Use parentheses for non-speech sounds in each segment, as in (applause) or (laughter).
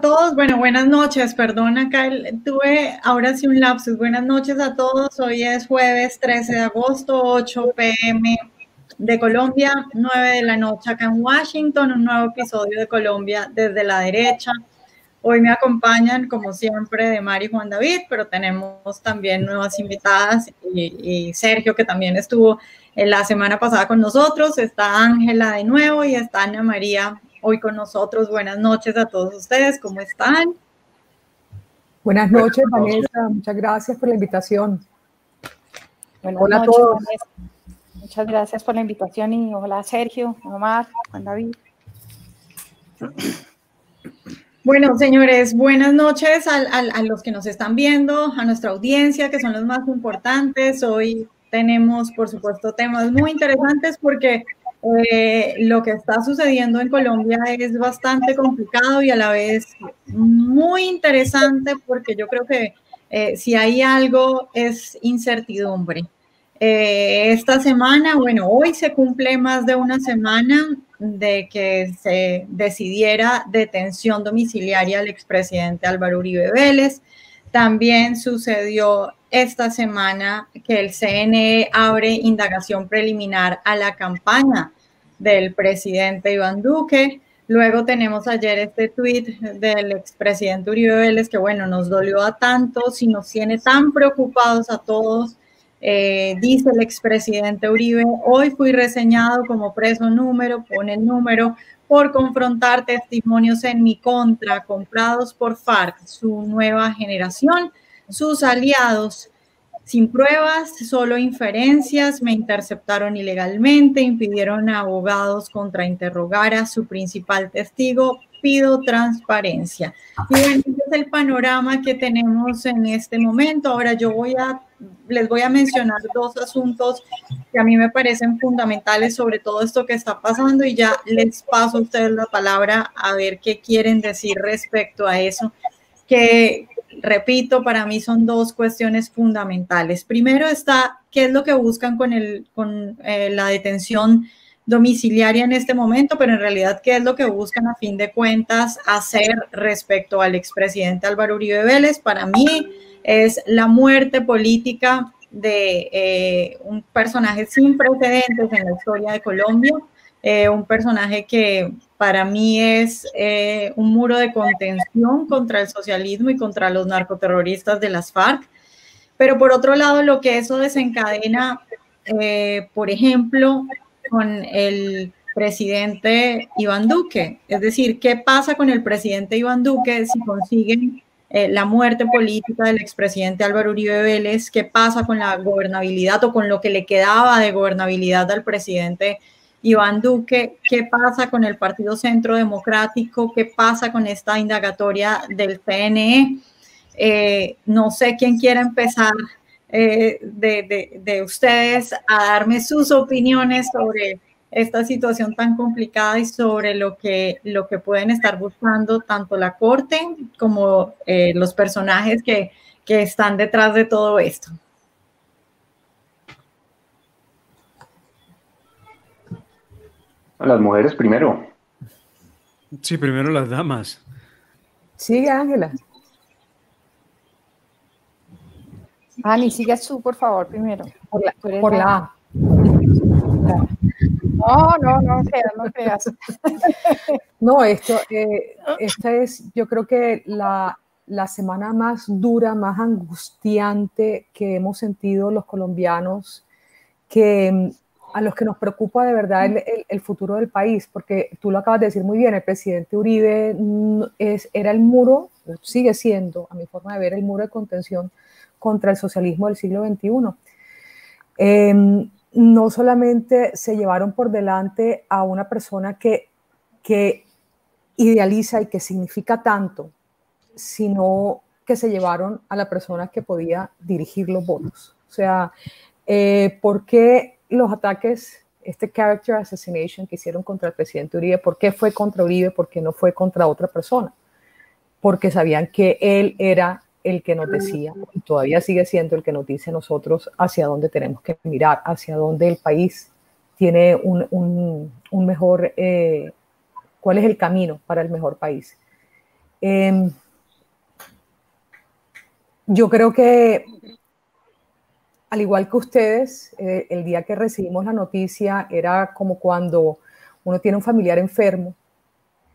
todos. Bueno, buenas noches. Perdón, acá tuve ahora sí un lapsus. Buenas noches a todos. Hoy es jueves 13 de agosto, 8 pm de Colombia, 9 de la noche acá en Washington. Un nuevo episodio de Colombia desde la derecha. Hoy me acompañan, como siempre, de Mari y Juan David, pero tenemos también nuevas invitadas y, y Sergio, que también estuvo la semana pasada con nosotros. Está Ángela de nuevo y está Ana María hoy con nosotros. Buenas noches a todos ustedes, ¿cómo están? Buenas noches, Vanessa, muchas gracias por la invitación. Buenas hola noches, a todos. Muchas gracias por la invitación y hola Sergio, Omar, Juan David. Bueno, señores, buenas noches a, a, los que nos están viendo, a nuestra audiencia, que son los más importantes. Hoy tenemos, por supuesto, temas muy interesantes porque eh, lo que está sucediendo en Colombia es bastante complicado y a la vez muy interesante porque yo creo que eh, si hay algo es incertidumbre. Eh, esta semana, bueno, hoy se cumple más de una semana de que se decidiera detención domiciliaria al expresidente Álvaro Uribe Vélez. También sucedió esta semana que el CNE abre indagación preliminar a la campaña del presidente Iván Duque. Luego tenemos ayer este tuit del expresidente Uribe Vélez que, bueno, nos dolió a tantos y nos tiene tan preocupados a todos. Eh, dice el expresidente Uribe, hoy fui reseñado como preso número, pone el número, por confrontar testimonios en mi contra, comprados por FARC, su nueva generación, sus aliados sin pruebas, solo inferencias, me interceptaron ilegalmente, impidieron a abogados contrainterrogar a su principal testigo, pido transparencia. Y bueno, este es el panorama que tenemos en este momento. Ahora yo voy a, les voy a mencionar dos asuntos que a mí me parecen fundamentales sobre todo esto que está pasando y ya les paso a ustedes la palabra a ver qué quieren decir respecto a eso, que, repito, para mí son dos cuestiones fundamentales. Primero está qué es lo que buscan con, el, con eh, la detención domiciliaria en este momento, pero en realidad qué es lo que buscan a fin de cuentas hacer respecto al expresidente Álvaro Uribe Vélez. Para mí es la muerte política de eh, un personaje sin precedentes en la historia de Colombia, eh, un personaje que para mí es eh, un muro de contención contra el socialismo y contra los narcoterroristas de las FARC. Pero por otro lado, lo que eso desencadena, por ejemplo, con el presidente Iván Duque. Es decir, ¿qué pasa con el presidente Iván Duque si consiguen la muerte política del expresidente Álvaro Uribe Vélez? ¿Qué pasa con la gobernabilidad o con lo que le quedaba de gobernabilidad al presidente Iván Duque, qué pasa con el Partido Centro Democrático, qué pasa con esta indagatoria del CNE. Eh, no sé quién quiere empezar eh, de, ustedes a darme sus opiniones sobre esta situación tan complicada y sobre lo que, lo que pueden estar buscando tanto la Corte como eh, los personajes que, que están detrás de todo esto. Las mujeres primero. Sí, primero las damas. Sigue, Ángela. Ani, sigue tú, por favor, primero. Por la, No, no, no no creas. (laughs) no, esto, eh, esta es, yo creo que la, la semana más dura, más angustiante que hemos sentido los colombianos, que a los que nos preocupa de verdad el, futuro del país, porque tú lo acabas de decir muy bien, el presidente Uribe es, era el muro, sigue siendo, a mi forma de ver, el muro de contención contra el socialismo del siglo XXI. No solamente se llevaron por delante a una persona que, que idealiza y que significa tanto, sino que se llevaron a la persona que podía dirigir los votos. O sea, eh, ¿por qué los ataques, este character assassination que hicieron contra el presidente Uribe, ¿por qué fue contra Uribe? ¿Por qué no fue contra otra persona? Porque sabían que él era el que nos decía, y todavía sigue siendo el que nos dice nosotros hacia dónde tenemos que mirar, hacia dónde el país tiene un, mejor, eh, cuál es el camino para el mejor país. Em, yo creo que, al igual que ustedes, eh, el día que recibimos la noticia era como cuando uno tiene un familiar enfermo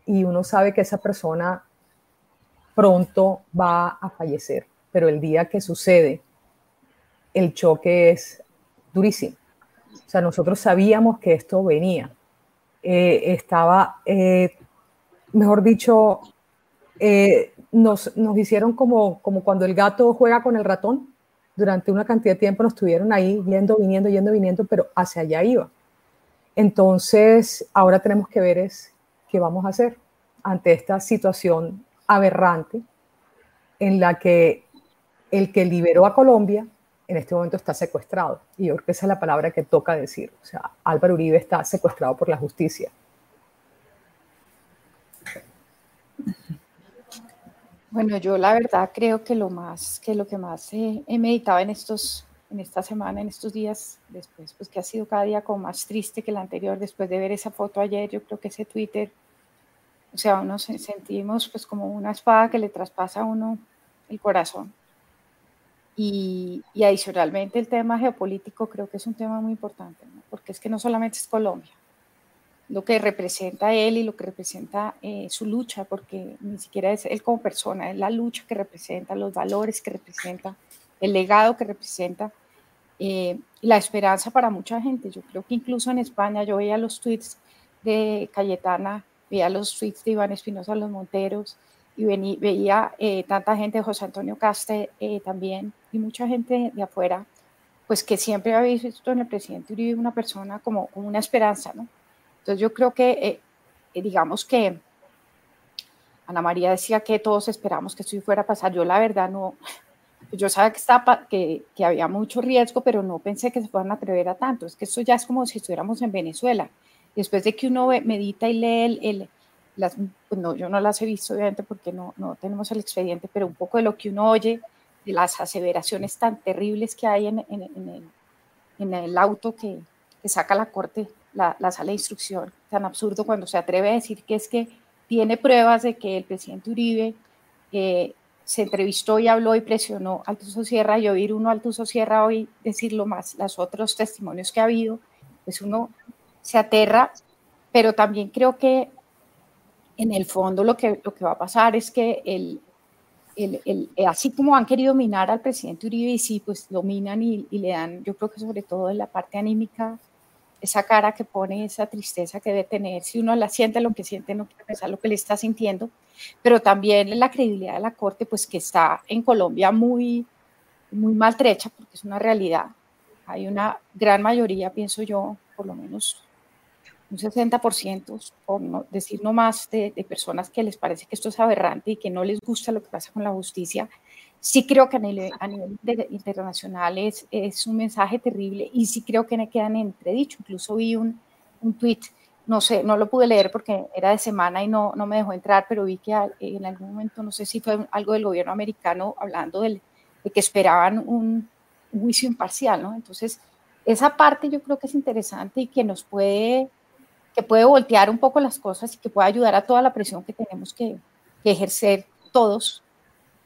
y uno sabe que esa persona pronto va a fallecer, pero el día que sucede, el choque es durísimo. O sea, nosotros sabíamos que esto venía. Eh, estaba, eh, mejor dicho, eh, nos, nos, hicieron como, como cuando el gato juega con el ratón. Durante una cantidad de tiempo nos estuvieron ahí yendo, viniendo, yendo, viniendo, pero hacia allá iba. Entonces, ahora tenemos que ver es qué vamos a hacer ante esta situación aberrante en la que el que liberó a Colombia en este momento está secuestrado. Y yo creo que esa es la palabra que toca decir. O sea, Álvaro Uribe está secuestrado por la justicia. Bueno, yo la verdad creo que lo más, que lo que más he, meditado en estos, en esta semana, en estos días, después, pues que ha sido cada día como más triste que el anterior, después de ver esa foto ayer, yo creo que ese Twitter, o sea, nos sentimos pues como una espada que le traspasa a uno el corazón. Y, adicionalmente el tema geopolítico creo que es un tema muy importante, porque es que no solamente es Colombia, lo que representa él y lo que representa eh, su lucha, porque ni siquiera es él como persona, es la lucha que representa, los valores que representa, el legado que representa, eh, la esperanza para mucha gente. Yo creo que incluso en España yo veía los tweets de Cayetana, veía los tweets de Iván Espinosa Los Monteros, y veía eh, tanta gente, José Antonio Caste eh, también, y mucha gente de afuera, pues que siempre habéis visto en el presidente Uribe una persona como, como una esperanza, ¿no? Entonces yo creo que, eh, digamos que Ana María decía que todos esperamos que esto fuera a pasar, yo la verdad no, yo sabía que, estaba, que, que había mucho riesgo, pero no pensé que se fueran a atrever a tanto, es que esto ya es como si estuviéramos en Venezuela, después de que uno medita y lee el, el pues no, yo no las he visto obviamente porque no, no tenemos el expediente, pero un poco de lo que uno oye, de las aseveraciones tan terribles que hay en, en, el, en el, auto que, saca la corte, la, la, sala de instrucción, tan absurdo cuando se atreve a decir que es que tiene pruebas de que el presidente Uribe eh, se entrevistó y habló y presionó al Altuso Sierra y oír uno al Altuso Sierra hoy decirlo más, los otros testimonios que ha habido, pues uno se aterra, pero también creo que en el fondo lo que, lo que va a pasar es que el, eh, así como han querido minar al presidente Uribe, y sí, pues lo minan y, y, le dan, yo creo que sobre todo en la parte anímica, esa cara que pone, esa tristeza que debe tener, si uno la siente, lo que siente, no quiere pensar lo que le está sintiendo, pero también la credibilidad de la Corte, pues que está en Colombia muy, muy maltrecha, porque es una realidad. Hay una gran mayoría, pienso yo, por lo menos un 60%, por no decir no más, de, personas que les parece que esto es aberrante y que no les gusta lo que pasa con la justicia, sí creo que a nivel, a nivel internacional es, es, un mensaje terrible y sí creo que me quedan entredicho. Incluso vi un, un tweet, no sé, no lo pude leer porque era de semana y no, no me dejó entrar, pero vi que en algún momento, no sé si fue algo del gobierno americano hablando del, de que esperaban un, un juicio imparcial, ¿no? Entonces, esa parte yo creo que es interesante y que nos puede que puede voltear un poco las cosas y que puede ayudar a toda la presión que tenemos que, ejercer todos,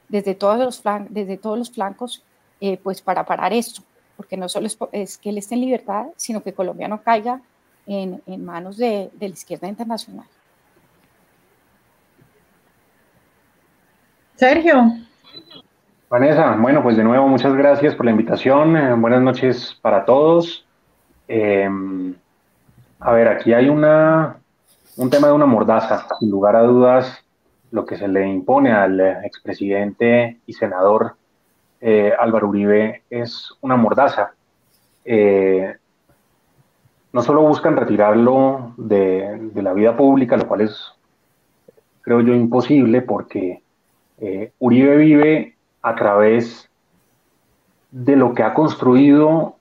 desde todos los, desde todos los flancos, eh, pues para parar esto, porque no solo es, que él esté en libertad, sino que Colombia no caiga en, en manos de, de la izquierda internacional. Sergio. Vanessa, bueno, pues de nuevo muchas gracias por la invitación. Eh, buenas noches para todos. Eh, a ver, aquí hay una, un tema de una mordaza. Sin lugar a dudas, lo que se le impone al expresidente y senador eh, Álvaro Uribe es una mordaza. Eh, no solo buscan retirarlo de, la vida pública, lo cual es, creo yo, imposible porque eh, Uribe vive a través de lo que ha construido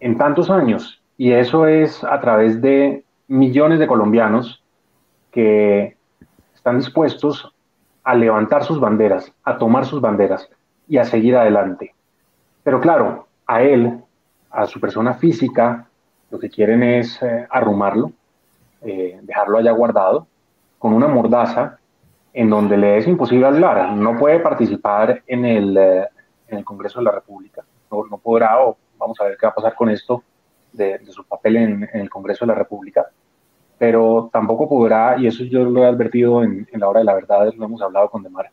en tantos años y eso es a través de millones de colombianos que están dispuestos a levantar sus banderas, a tomar sus banderas y a seguir adelante. Pero claro, a él, a su persona física, lo que quieren es eh, arrumarlo, eh, dejarlo allá guardado, con una mordaza en donde le es imposible hablar. No puede participar en el, eh, en el Congreso de la República. No, no, podrá, o vamos a ver qué va a pasar con esto de, su papel en, el Congreso de la República. Pero tampoco podrá, y eso yo lo he advertido en, la hora de la verdad, lo hemos hablado con Demar,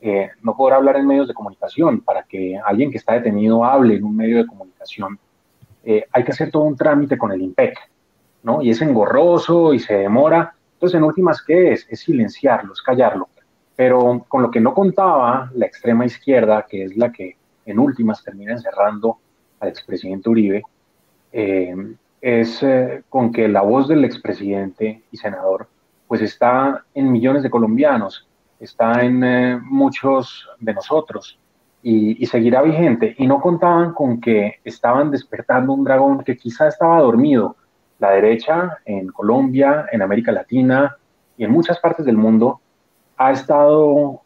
eh, no podrá hablar en medios de comunicación. Para que alguien que está detenido hable en un medio de comunicación, eh, hay que hacer todo un trámite con el IMPEC, ¿no? Y es engorroso y se demora. Entonces, en últimas, ¿qué es? Es silenciarlo, es callarlo. Pero con lo que no contaba la extrema izquierda, que es la que en últimas termina encerrando al expresidente Uribe, eh, es eh, con que la voz del expresidente y senador pues está en millones de colombianos, está en eh, muchos de nosotros y, y, seguirá vigente. Y no contaban con que estaban despertando un dragón que quizá estaba dormido, la derecha en Colombia, en América Latina y en muchas partes del mundo ha estado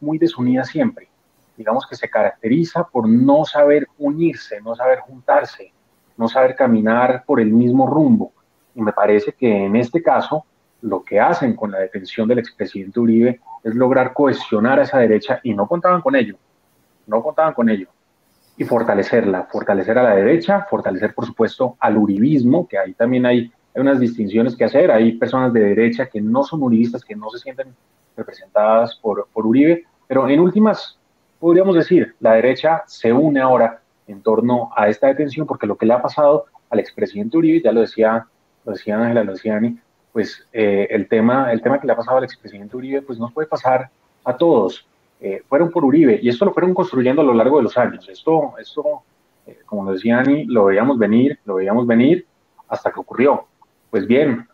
muy desunida siempre. Digamos que se caracteriza por no saber unirse, no saber juntarse, no saber caminar por el mismo rumbo. Y me parece que en este caso lo que hacen con la detención del expresidente Uribe es lograr cohesionar a esa derecha y no contaban con ello, no contaban con ello. Y fortalecerla, fortalecer a la derecha, fortalecer por supuesto al uribismo, que ahí también hay, hay unas distinciones que hacer, hay personas de derecha que no son uribistas, que no se sienten representadas por, por Uribe, pero en últimas, podríamos decir, la derecha se une ahora en torno a esta detención, porque lo que le ha pasado al expresidente Uribe, ya lo decía, lo decía Ángela Luciani, pues eh, el, tema, el tema que le ha pasado al expresidente Uribe, pues nos puede pasar a todos. Eh, fueron por Uribe y esto lo fueron construyendo a lo largo de los años. Esto, esto eh, como lo decía Ani, lo veíamos venir, lo veíamos venir hasta que ocurrió. Pues bien,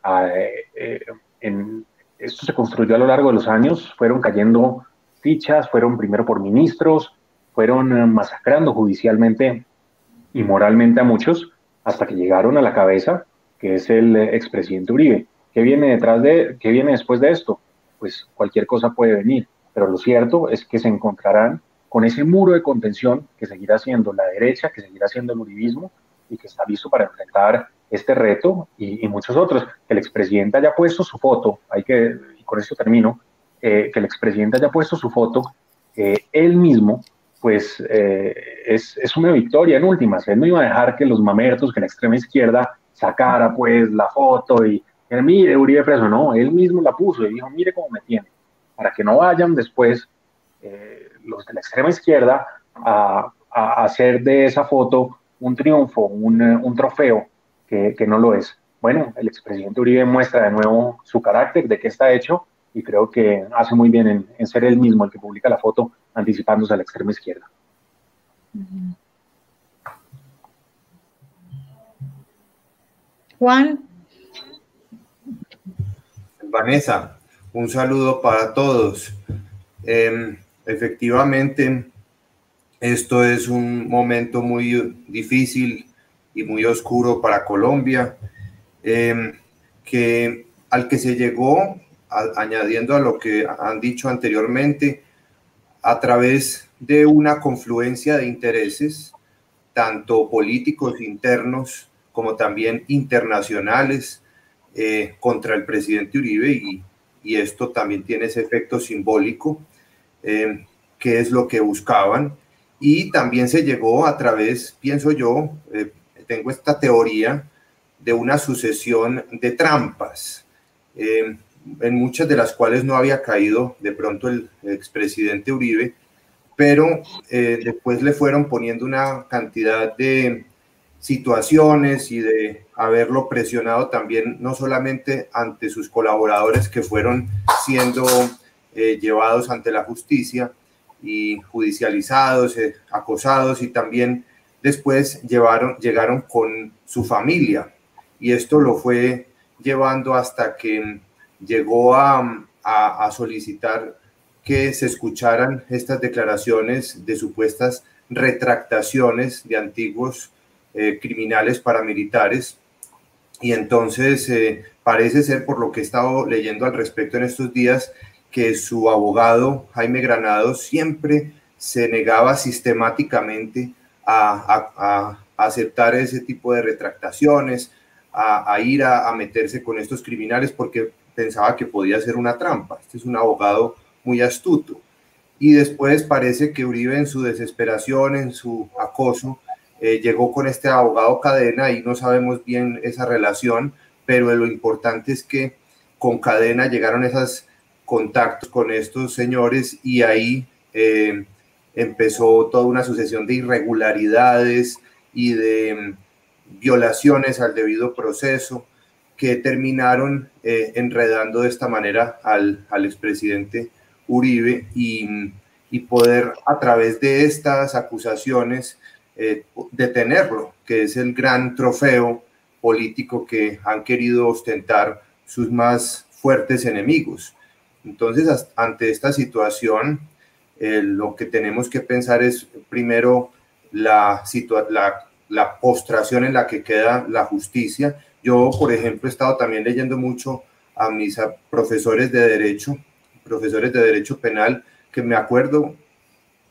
eh, en, esto se construyó a lo largo de los años, fueron cayendo fichas, fueron primero por ministros, fueron masacrando judicialmente y moralmente a muchos, hasta que llegaron a la cabeza, que es el expresidente Uribe. ¿Qué viene detrás de, qué viene después de esto? Pues cualquier cosa puede venir pero lo cierto es que se encontrarán con ese muro de contención que seguirá siendo la derecha, que seguirá siendo el uribismo y que está listo para enfrentar este reto y, muchos otros. Que el expresidente haya puesto su foto, hay que, y con esto termino, eh, que el expresidente haya puesto su foto, eh, él mismo, pues eh, es, es, una victoria en últimas. Él no iba a dejar que los mamertos, que la extrema izquierda sacara pues la foto y, mire, Uribe preso, no, él mismo la puso y dijo, mire cómo me tiene para que no vayan después eh, los de la extrema izquierda a, hacer de esa foto un triunfo, un, trofeo, que, no lo es. Bueno, el expresidente Uribe muestra de nuevo su carácter, de qué está hecho, y creo que hace muy bien en, ser él mismo el que publica la foto anticipándose a la extrema izquierda. Juan. Vanessa, un saludo para todos. Em, efectivamente, esto es un momento muy difícil y muy oscuro para Colombia, em, que al que se llegó, añadiendo a lo que han dicho anteriormente, a través de una confluencia de intereses, tanto políticos internos como también internacionales, eh, contra el presidente Uribe y y esto también tiene ese efecto simbólico, eh, que es lo que buscaban. Y también se llegó a través, pienso yo, eh, tengo esta teoría de una sucesión de trampas, eh, en muchas de las cuales no había caído de pronto el expresidente Uribe, pero después le fueron poniendo una cantidad de situaciones y de haberlo presionado también no solamente ante sus colaboradores que fueron siendo eh, llevados ante la justicia y judicializados, eh, acosados y también después llevaron, llegaron con su familia. Y esto lo fue llevando hasta que llegó a, a solicitar que se escucharan estas declaraciones de supuestas retractaciones de antiguos eh, criminales paramilitares. Y entonces eh, parece ser, por lo que he estado leyendo al respecto en estos días, que su abogado, Jaime Granado, siempre se negaba sistemáticamente a, aceptar ese tipo de retractaciones, a, ir a, meterse con estos criminales, porque pensaba que podía ser una trampa. Este es un abogado muy astuto. Y después parece que Uribe en su desesperación, en su acoso, eh, llegó con este abogado cadena y no sabemos bien esa relación, pero lo importante es que con cadena llegaron esos contactos con estos señores y ahí eh, empezó toda una sucesión de irregularidades y de mm, violaciones al debido proceso que terminaron eh, enredando de esta manera al, al expresidente Uribe y, y, poder a través de estas acusaciones eh, detenerlo, que es el gran trofeo político que han querido ostentar sus más fuertes enemigos. Entonces, ante esta situación, eh, lo que tenemos que pensar es primero la, la, la postración en la que queda la justicia. Yo, por ejemplo, he estado también leyendo mucho a mis profesores de derecho, profesores de derecho penal, que me acuerdo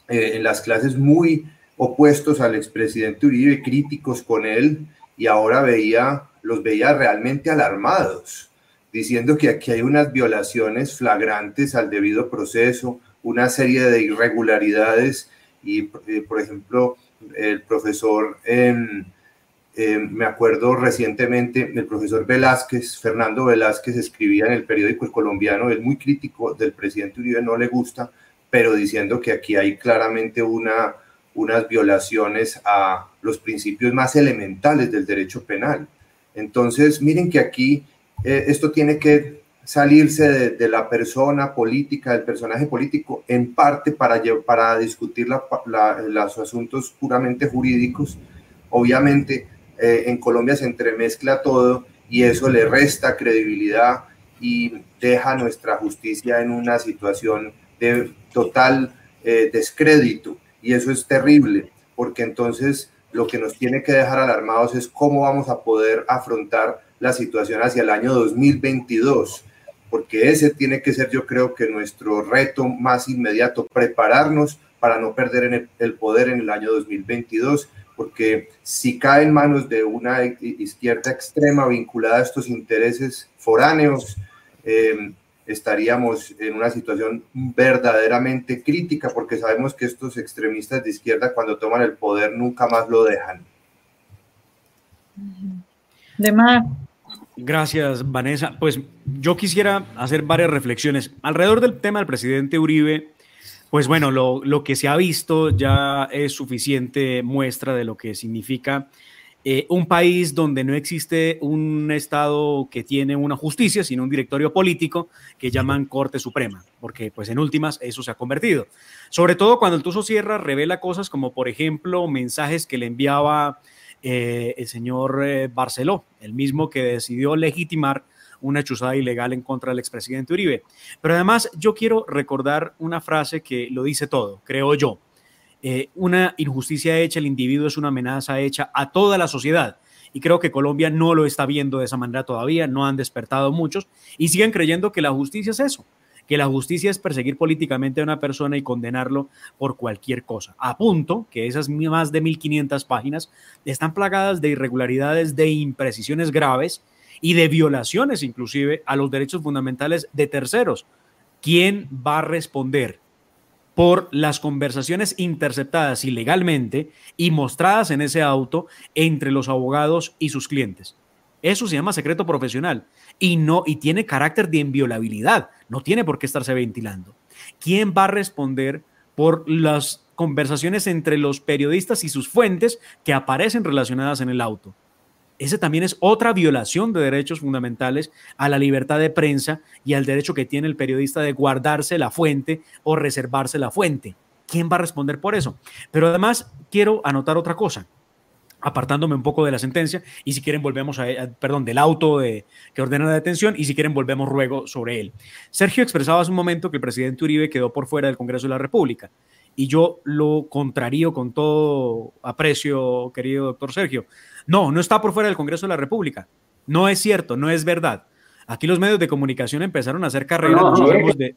eh, en las clases muy opuestos al expresidente Uribe, críticos con él, y ahora veía, los veía realmente alarmados, diciendo que aquí hay unas violaciones flagrantes al debido proceso, una serie de irregularidades y, eh, por ejemplo, el profesor, em, em, me acuerdo recientemente, el profesor Velázquez, Fernando Velázquez, escribía en el periódico El Colombiano, él muy crítico del presidente Uribe, no le gusta, pero diciendo que aquí hay claramente una, unas violaciones a los principios más elementales del derecho penal. Entonces, miren que aquí eh, esto tiene que salirse de, la persona política, del personaje político, en parte para, para discutir los asuntos puramente jurídicos. Obviamente, eh, en Colombia se entremezcla todo y eso le resta credibilidad y deja nuestra justicia en una situación de total eh, descrédito. Y eso es terrible, porque entonces lo que nos tiene que dejar alarmados es cómo vamos a poder afrontar la situación hacia el año 2022 porque ese tiene que ser yo creo que nuestro reto más inmediato, prepararnos para no perder el, poder en el año 2022, porque si cae en manos de una izquierda extrema vinculada a estos intereses foráneos, em, estaríamos en una situación verdaderamente crítica, porque sabemos que estos extremistas de izquierda cuando toman el poder nunca más lo dejan. De más. Gracias, Vanessa. Pues yo quisiera hacer varias reflexiones alrededor del tema del presidente Uribe. Pues bueno, lo, que se ha visto ya es suficiente muestra de lo que significa eh, un país donde no existe un Estado que tiene una justicia, sino un directorio político que llaman Corte Suprema, porque pues en últimas eso se ha convertido. Sobre todo cuando el Tuso Sierra revela cosas como, por ejemplo, mensajes que le enviaba eh, el señor eh, Barceló, el mismo que decidió legitimar una chuzada ilegal en contra del expresidente Uribe. Pero además yo quiero recordar una frase que lo dice todo, creo yo. Eh, una injusticia hecha, el individuo es una amenaza hecha a toda la sociedad. Y creo que Colombia no lo está viendo de esa manera todavía, no han despertado muchos y siguen creyendo que la justicia es eso, que la justicia es perseguir políticamente a una persona y condenarlo por cualquier cosa. A punto que esas más de 1.500 páginas están plagadas de irregularidades, de imprecisiones graves y de violaciones inclusive a los derechos fundamentales de terceros. ¿Quién va a responder por las conversaciones interceptadas ilegalmente y mostradas en ese auto entre los abogados y sus clientes? Eso se llama secreto profesional y no y tiene carácter de inviolabilidad, no tiene por qué estarse ventilando. ¿Quién va a responder por las conversaciones entre los periodistas y sus fuentes que aparecen relacionadas en el auto? Ese también es otra violación de derechos fundamentales a la libertad de prensa y al derecho que tiene el periodista de guardarse la fuente o reservarse la fuente. ¿Quién va a responder por eso? Pero además quiero anotar otra cosa apartándome un poco de la sentencia, y si quieren volvemos a, perdón, del auto de, que ordena la detención, y si quieren volvemos luego sobre él. Sergio expresaba hace un momento que el presidente Uribe quedó por fuera del Congreso de la República, y yo lo contrario con todo aprecio, querido doctor Sergio. No, no está por fuera del Congreso de la República. No es cierto, no es verdad. Aquí los medios de comunicación empezaron a hacer carreras. de...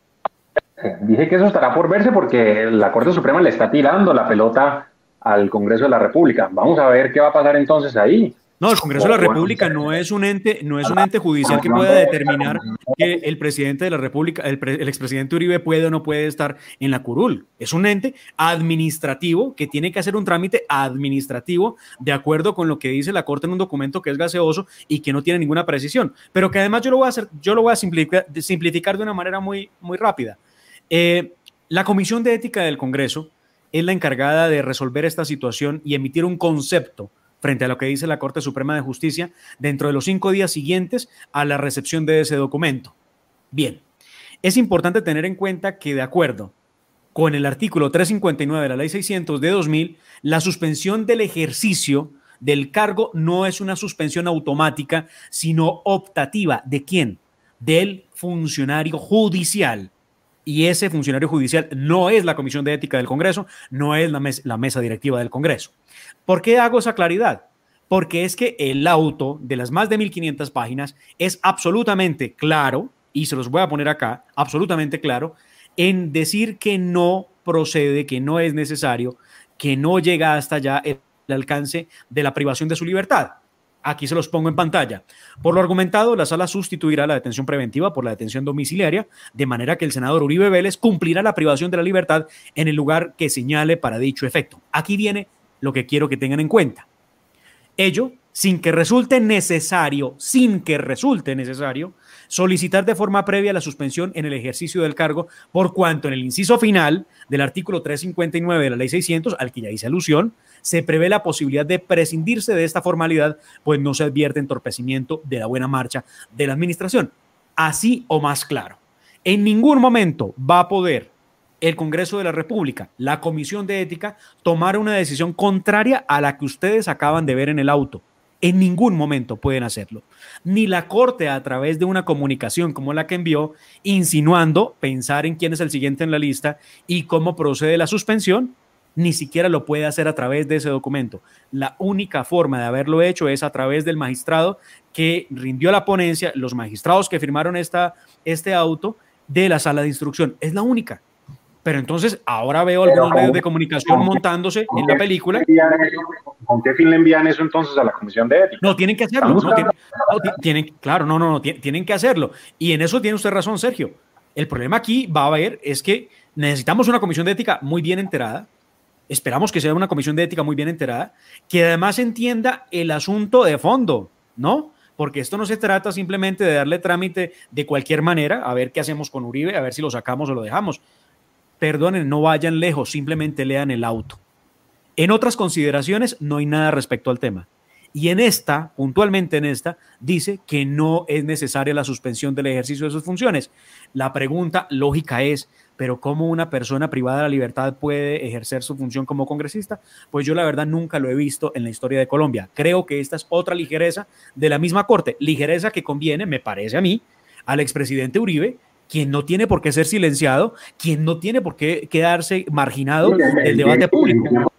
Dije que eso estará por verse porque la Corte Suprema le está tirando la pelota al Congreso de la República. Vamos a ver qué va a pasar entonces ahí. No, el Congreso de la República no es un ente, no es un ente judicial que pueda determinar que el presidente de la República, el, el, expresidente Uribe puede o no puede estar en la curul. Es un ente administrativo que tiene que hacer un trámite administrativo de acuerdo con lo que dice la Corte en un documento que es gaseoso y que no tiene ninguna precisión. Pero que además yo lo voy a hacer, yo lo voy a simplificar, simplificar de una manera muy, muy rápida. Eh, la Comisión de Ética del Congreso es la encargada de resolver esta situación y emitir un concepto frente a lo que dice la Corte Suprema de Justicia dentro de los cinco días siguientes a la recepción de ese documento. Bien, es importante tener en cuenta que de acuerdo con el artículo 359 de la Ley 600 de 2000, la suspensión del ejercicio del cargo no es una suspensión automática, sino optativa. ¿De quién? Del funcionario judicial. Y ese funcionario judicial no es la Comisión de Ética del Congreso, no es la, la mesa directiva del Congreso. ¿Por qué hago esa claridad? Porque es que el auto de las más de 1500 páginas es absolutamente claro, y se los voy a poner acá, absolutamente claro, en decir que no procede, que no es necesario, que no llega hasta allá el alcance de la privación de su libertad. Aquí se los pongo en pantalla. Por lo argumentado, la sala sustituirá la detención preventiva por la detención domiciliaria, de manera que el senador Uribe Vélez cumplirá la privación de la libertad en el lugar que señale para dicho efecto. Aquí viene lo que quiero que tengan en cuenta. Ello, sin que resulte necesario, sin que resulte necesario, solicitar de forma previa la suspensión en el ejercicio del cargo, por cuanto en el inciso final del artículo 359 de la ley 600, al que ya hice alusión, se prevé la posibilidad de prescindirse de esta formalidad, pues no se advierte entorpecimiento de la buena marcha de la administración. Así o más claro. En ningún momento va a poder el Congreso de la República, la Comisión de Ética, tomar una decisión contraria a la que ustedes acaban de ver en el auto. En ningún momento pueden hacerlo. Ni la Corte a través de una comunicación como la que envió, insinuando pensar en quién es el siguiente en la lista y cómo procede la suspensión, ni siquiera lo puede hacer a través de ese documento. La única forma de haberlo hecho es a través del magistrado que rindió la ponencia, los magistrados que firmaron esta, este auto de la sala de instrucción. Es la única. Pero entonces ahora veo algunos medios de comunicación montándose en la película. ¿Con qué fin le envían eso entonces a la Comisión de Ética? No, tienen que hacerlo. No, tienen, claro, no, no, no, tienen que hacerlo. Y en eso tiene usted razón, Sergio. El problema aquí va a haber es que necesitamos una Comisión de Ética muy bien enterada. Esperamos que sea una Comisión de Ética muy bien enterada, que además entienda el asunto de fondo, ¿no? porque esto no se trata simplemente de darle trámite de cualquier manera, a ver qué hacemos con Uribe, a ver si lo sacamos o lo dejamos perdonen, no vayan lejos, simplemente lean el auto. En otras consideraciones no hay nada respecto al tema. Y en esta, puntualmente en esta, dice que no es necesaria la suspensión del ejercicio de sus funciones. La pregunta lógica es, pero ¿cómo una persona privada de la libertad puede ejercer su función como congresista? Pues yo la verdad nunca lo he visto en la historia de Colombia. Creo que esta es otra ligereza de la misma Corte, ligereza que conviene, me parece a mí, al expresidente Uribe, quien no tiene por qué ser silenciado, quien no tiene por qué quedarse marginado del debate público.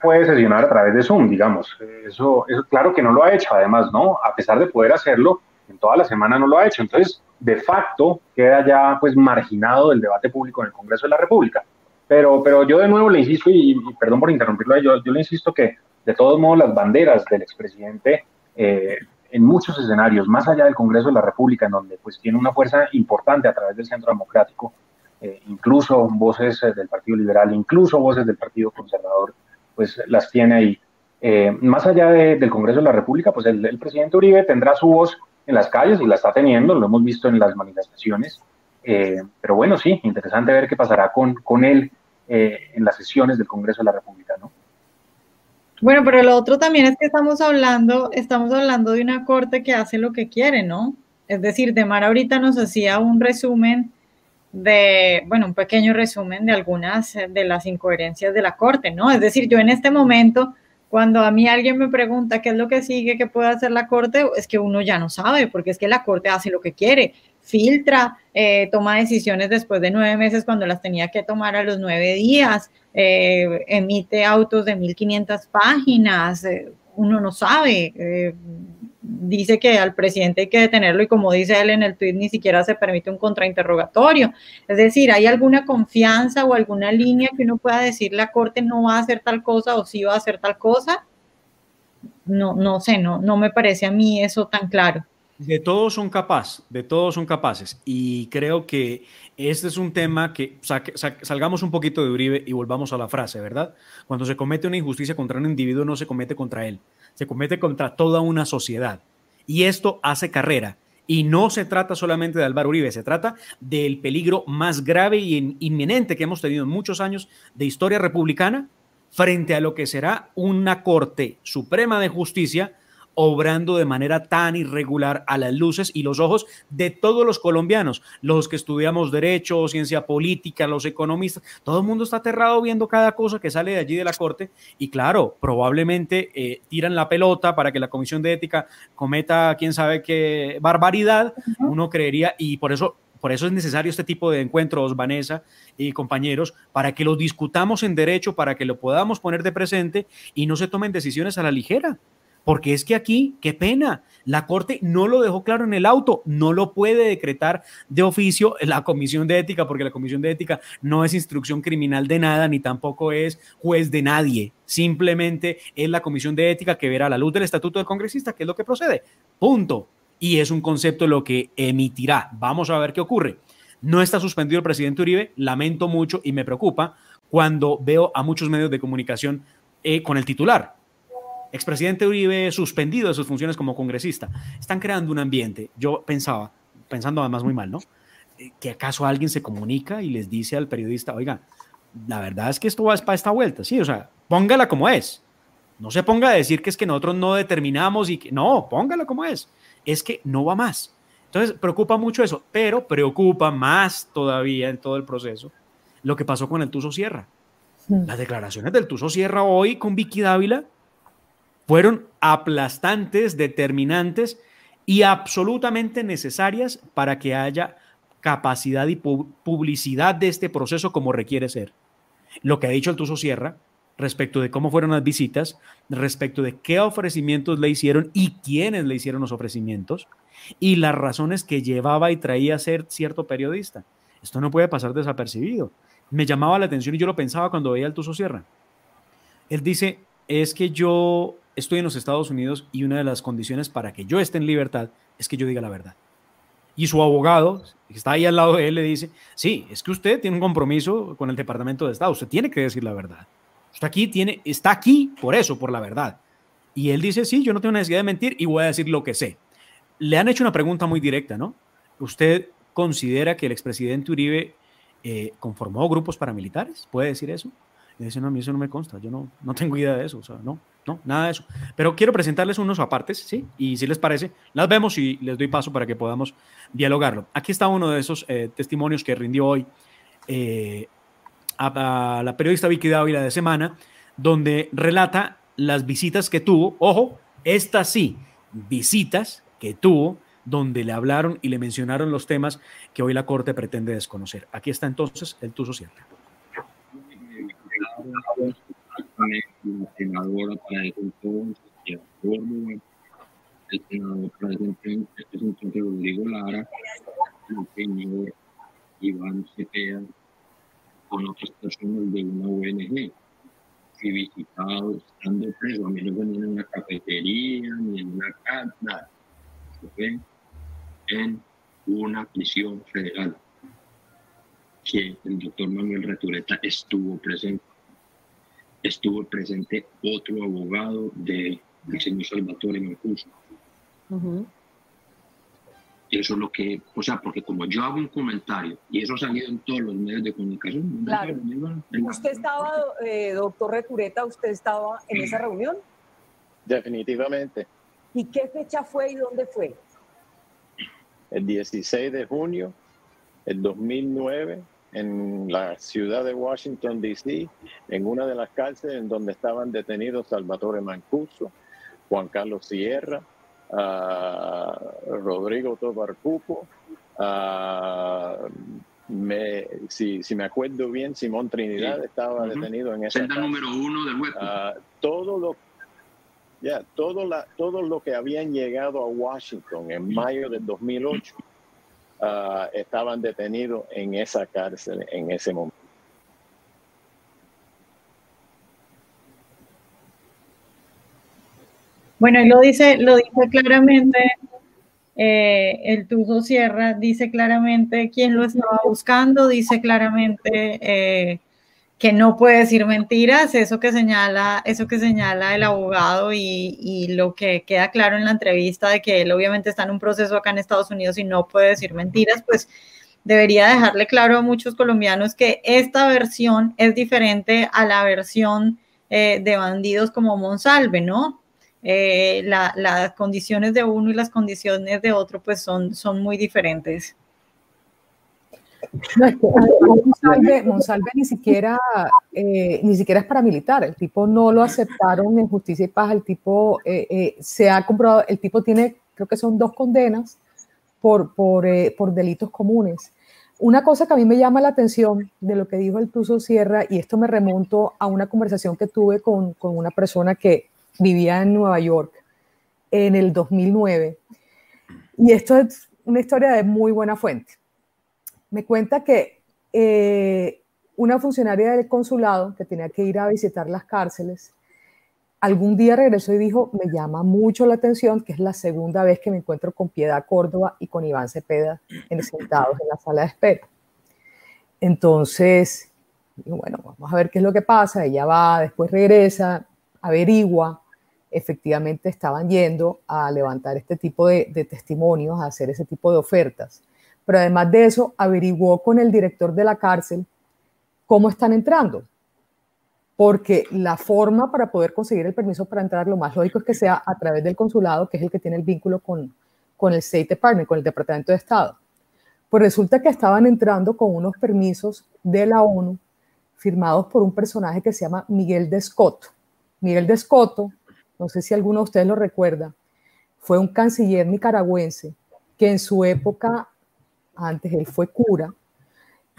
Puede sesionar a través de Zoom, digamos. Eso, eso claro que no lo ha hecho, además, ¿no? A pesar de poder hacerlo, en toda la semana no lo ha hecho. Entonces, de facto, queda ya pues marginado del debate público en el Congreso de la República. Pero, pero yo de nuevo le insisto, y, perdón por interrumpirlo, yo, yo le insisto que de todos modos las banderas del expresidente eh, en muchos escenarios, más allá del Congreso de la República, en donde pues tiene una fuerza importante a través del Centro Democrático, eh, incluso voces eh, del Partido Liberal, incluso voces del Partido Conservador, pues las tiene ahí. Eh, más allá del Congreso de la República, pues el, presidente Uribe tendrá su voz en las calles y la está teniendo, lo hemos visto en las manifestaciones. pero bueno, sí, interesante ver qué pasará con, con él en las sesiones del Congreso de la República, ¿no? Bueno, pero lo otro también es que estamos hablando, estamos hablando de una corte que hace lo que quiere, ¿no? Es decir, Demar ahorita nos hacía un resumen de, bueno, un pequeño resumen de algunas de las incoherencias de la corte, ¿no? Es decir, yo en este momento, cuando a mí alguien me pregunta qué es lo que sigue, qué puede hacer la corte, es que uno ya no sabe, porque es que la corte hace lo que quiere, filtra, eh, toma decisiones después de nueve meses cuando las tenía que tomar a los nueve días, eh, emite autos de 1500 páginas, eh, uno no sabe. Dice que al presidente hay que detenerlo y como dice él en el tweet ni siquiera se permite un contrainterrogatorio. Es decir, ¿hay alguna confianza o alguna línea que uno pueda decir la Corte no va a hacer tal cosa o sí va a hacer tal cosa? no, no sé, no, no me parece a mí eso tan claro. De todos son capaces, de todos son capaces. Y creo que este es un tema que salgamos un poquito de Uribe y volvamos a la frase, ¿verdad? Cuando se comete una injusticia contra un individuo, no se comete contra él, se comete contra toda una sociedad. Y esto hace carrera. Y no se trata solamente de Álvaro Uribe, se trata del peligro más grave y inminente que hemos tenido en muchos años de historia republicana frente a lo que será una Corte Suprema de Justicia obrando de manera tan irregular a las luces y los ojos de todos los colombianos, los que estudiamos derecho, ciencia política, los economistas, todo el mundo está aterrado viendo cada cosa que sale de allí de la Corte y claro, probablemente eh, tiran la pelota para que la Comisión de Ética cometa quién sabe qué barbaridad, uno creería y por eso... Por eso es necesario este tipo de encuentros, Vanessa y compañeros, para que los discutamos en derecho, para que lo podamos poner de presente y no se tomen decisiones a la ligera. Porque es que aquí, qué pena, la Corte no lo dejó claro en el auto, no lo puede decretar de oficio la Comisión de Ética, porque la Comisión de Ética no es instrucción criminal de nada, ni tampoco es juez de nadie. Simplemente es la Comisión de Ética que verá la luz del Estatuto del Congresista, que es lo que procede. Punto. Y es un concepto lo que emitirá. Vamos a ver qué ocurre. No está suspendido el presidente Uribe, lamento mucho y me preocupa cuando veo a muchos medios de comunicación eh, con el titular expresidente Uribe suspendido de sus funciones como congresista. Están creando un ambiente. Yo pensaba, pensando además muy mal, ¿no? Eh, que acaso alguien se comunica y les dice al periodista, oiga, la verdad es que esto va para esta vuelta, sí, o sea, póngala como es. No se ponga a decir que es que nosotros no determinamos y que no, póngala como es. Es que no va más. Entonces, preocupa mucho eso, pero preocupa más todavía en todo el proceso lo que pasó con el Tuso Sierra. Las declaraciones del Tuso Sierra hoy con Vicky Dávila fueron aplastantes, determinantes y absolutamente necesarias para que haya capacidad y publicidad de este proceso como requiere ser. Lo que ha dicho el Tuso Sierra respecto de cómo fueron las visitas, respecto de qué ofrecimientos le hicieron y quiénes le hicieron los ofrecimientos y las razones que llevaba y traía a ser cierto periodista. Esto no puede pasar desapercibido. Me llamaba la atención y yo lo pensaba cuando veía al Tuso Sierra. Él dice, es que yo estoy en los Estados Unidos y una de las condiciones para que yo esté en libertad es que yo diga la verdad. Y su abogado, que está ahí al lado de él, le dice, sí, es que usted tiene un compromiso con el Departamento de Estado, usted tiene que decir la verdad. Usted aquí tiene, está aquí por eso, por la verdad. Y él dice, sí, yo no tengo necesidad de mentir y voy a decir lo que sé. Le han hecho una pregunta muy directa, ¿no? ¿Usted considera que el expresidente Uribe eh, conformó grupos paramilitares? ¿Puede decir eso? Le dice, no, a mí eso no me consta, yo no, no tengo idea de eso, o sea, no. No, nada de eso. Pero quiero presentarles unos apartes, ¿sí? Y si les parece, las vemos y les doy paso para que podamos dialogarlo. Aquí está uno de esos eh, testimonios que rindió hoy eh, a, la periodista Vicky Dávila de Semana, donde relata las visitas que tuvo, ojo, estas sí, visitas que tuvo, donde le hablaron y le mencionaron los temas que hoy la Corte pretende desconocer. Aquí está entonces el tu social la senadora para el entonces, el senador Rodrigo Lara, el señor Iván Cepeda, con otras personas de una ONG. Fui visitado estando preso, a mí no venía en una cafetería ni en una casa, nada. en una prisión federal que el doctor Manuel Retureta estuvo presente estuvo presente otro abogado de, del señor Salvatore Mancuso. Eso es lo que, o sea, porque como yo hago un comentario y eso ha salido en todos los medios de comunicación. Claro. ¿Usted estaba, eh, doctor Retureta, usted estaba en esa reunión? Definitivamente. ¿Y qué fecha fue y dónde fue? El 16 de junio del 2009 en la ciudad de Washington, D.C., en una de las cárceles en donde estaban detenidos Salvatore Mancuso, Juan Carlos Sierra, Rodrigo Tobar Cupo, me, si, me acuerdo bien, Simón Trinidad estaba detenido en esa. Celda número uno del web. todo lo ya todo, la, todo lo que habían llegado a Washington en mayo del 2008 Ah, estaban detenidos en esa cárcel en ese momento. Bueno, lo dice, lo dice claramente eh, el Tuzo Sierra, dice claramente quién lo estaba buscando, dice claramente eh, que no puede decir mentiras, eso que señala, eso que señala el abogado y, y, lo que queda claro en la entrevista de que él obviamente está en un proceso acá en Estados Unidos y no puede decir mentiras, pues debería dejarle claro a muchos colombianos que esta versión es diferente a la versión eh, de bandidos como Monsalve, ¿no? Eh, las condiciones de uno y las condiciones de otro pues son, son muy diferentes. Monsalve, ni siquiera eh, ni siquiera es paramilitar, el tipo no lo aceptaron en justicia y paz, el tipo se ha comprobado, el tipo tiene, creo que son dos condenas por, por, por delitos comunes. Una cosa que a mí me llama la atención de lo que dijo el Tuso Sierra, y esto me remonto a una conversación que tuve con, con una persona que vivía en Nueva York en el 2009. Y esto es una historia de muy buena fuente. Me cuenta que eh, una funcionaria del consulado que tenía que ir a visitar las cárceles algún día regresó y dijo, me llama mucho la atención que es la segunda vez que me encuentro con Piedad Córdoba y con Iván Cepeda en, sentados en la sala de espera. Entonces, bueno, vamos a ver qué es lo que pasa. Ella va, después regresa, averigua. Efectivamente estaban yendo a levantar este tipo de, de testimonios, a hacer ese tipo de ofertas. Pero además de eso, averiguó con el director de la cárcel cómo están entrando porque la forma para poder conseguir el permiso para entrar, lo más lógico es que sea a través del consulado, que es el que tiene el vínculo con, con el State Department, con el Departamento de Estado. Pues resulta que estaban entrando con unos permisos de la ONU firmados por un personaje que se llama Miguel de Escoto. Miguel de Escoto, no sé si alguno de ustedes lo recuerda, fue un canciller nicaragüense que en su época, antes él fue cura,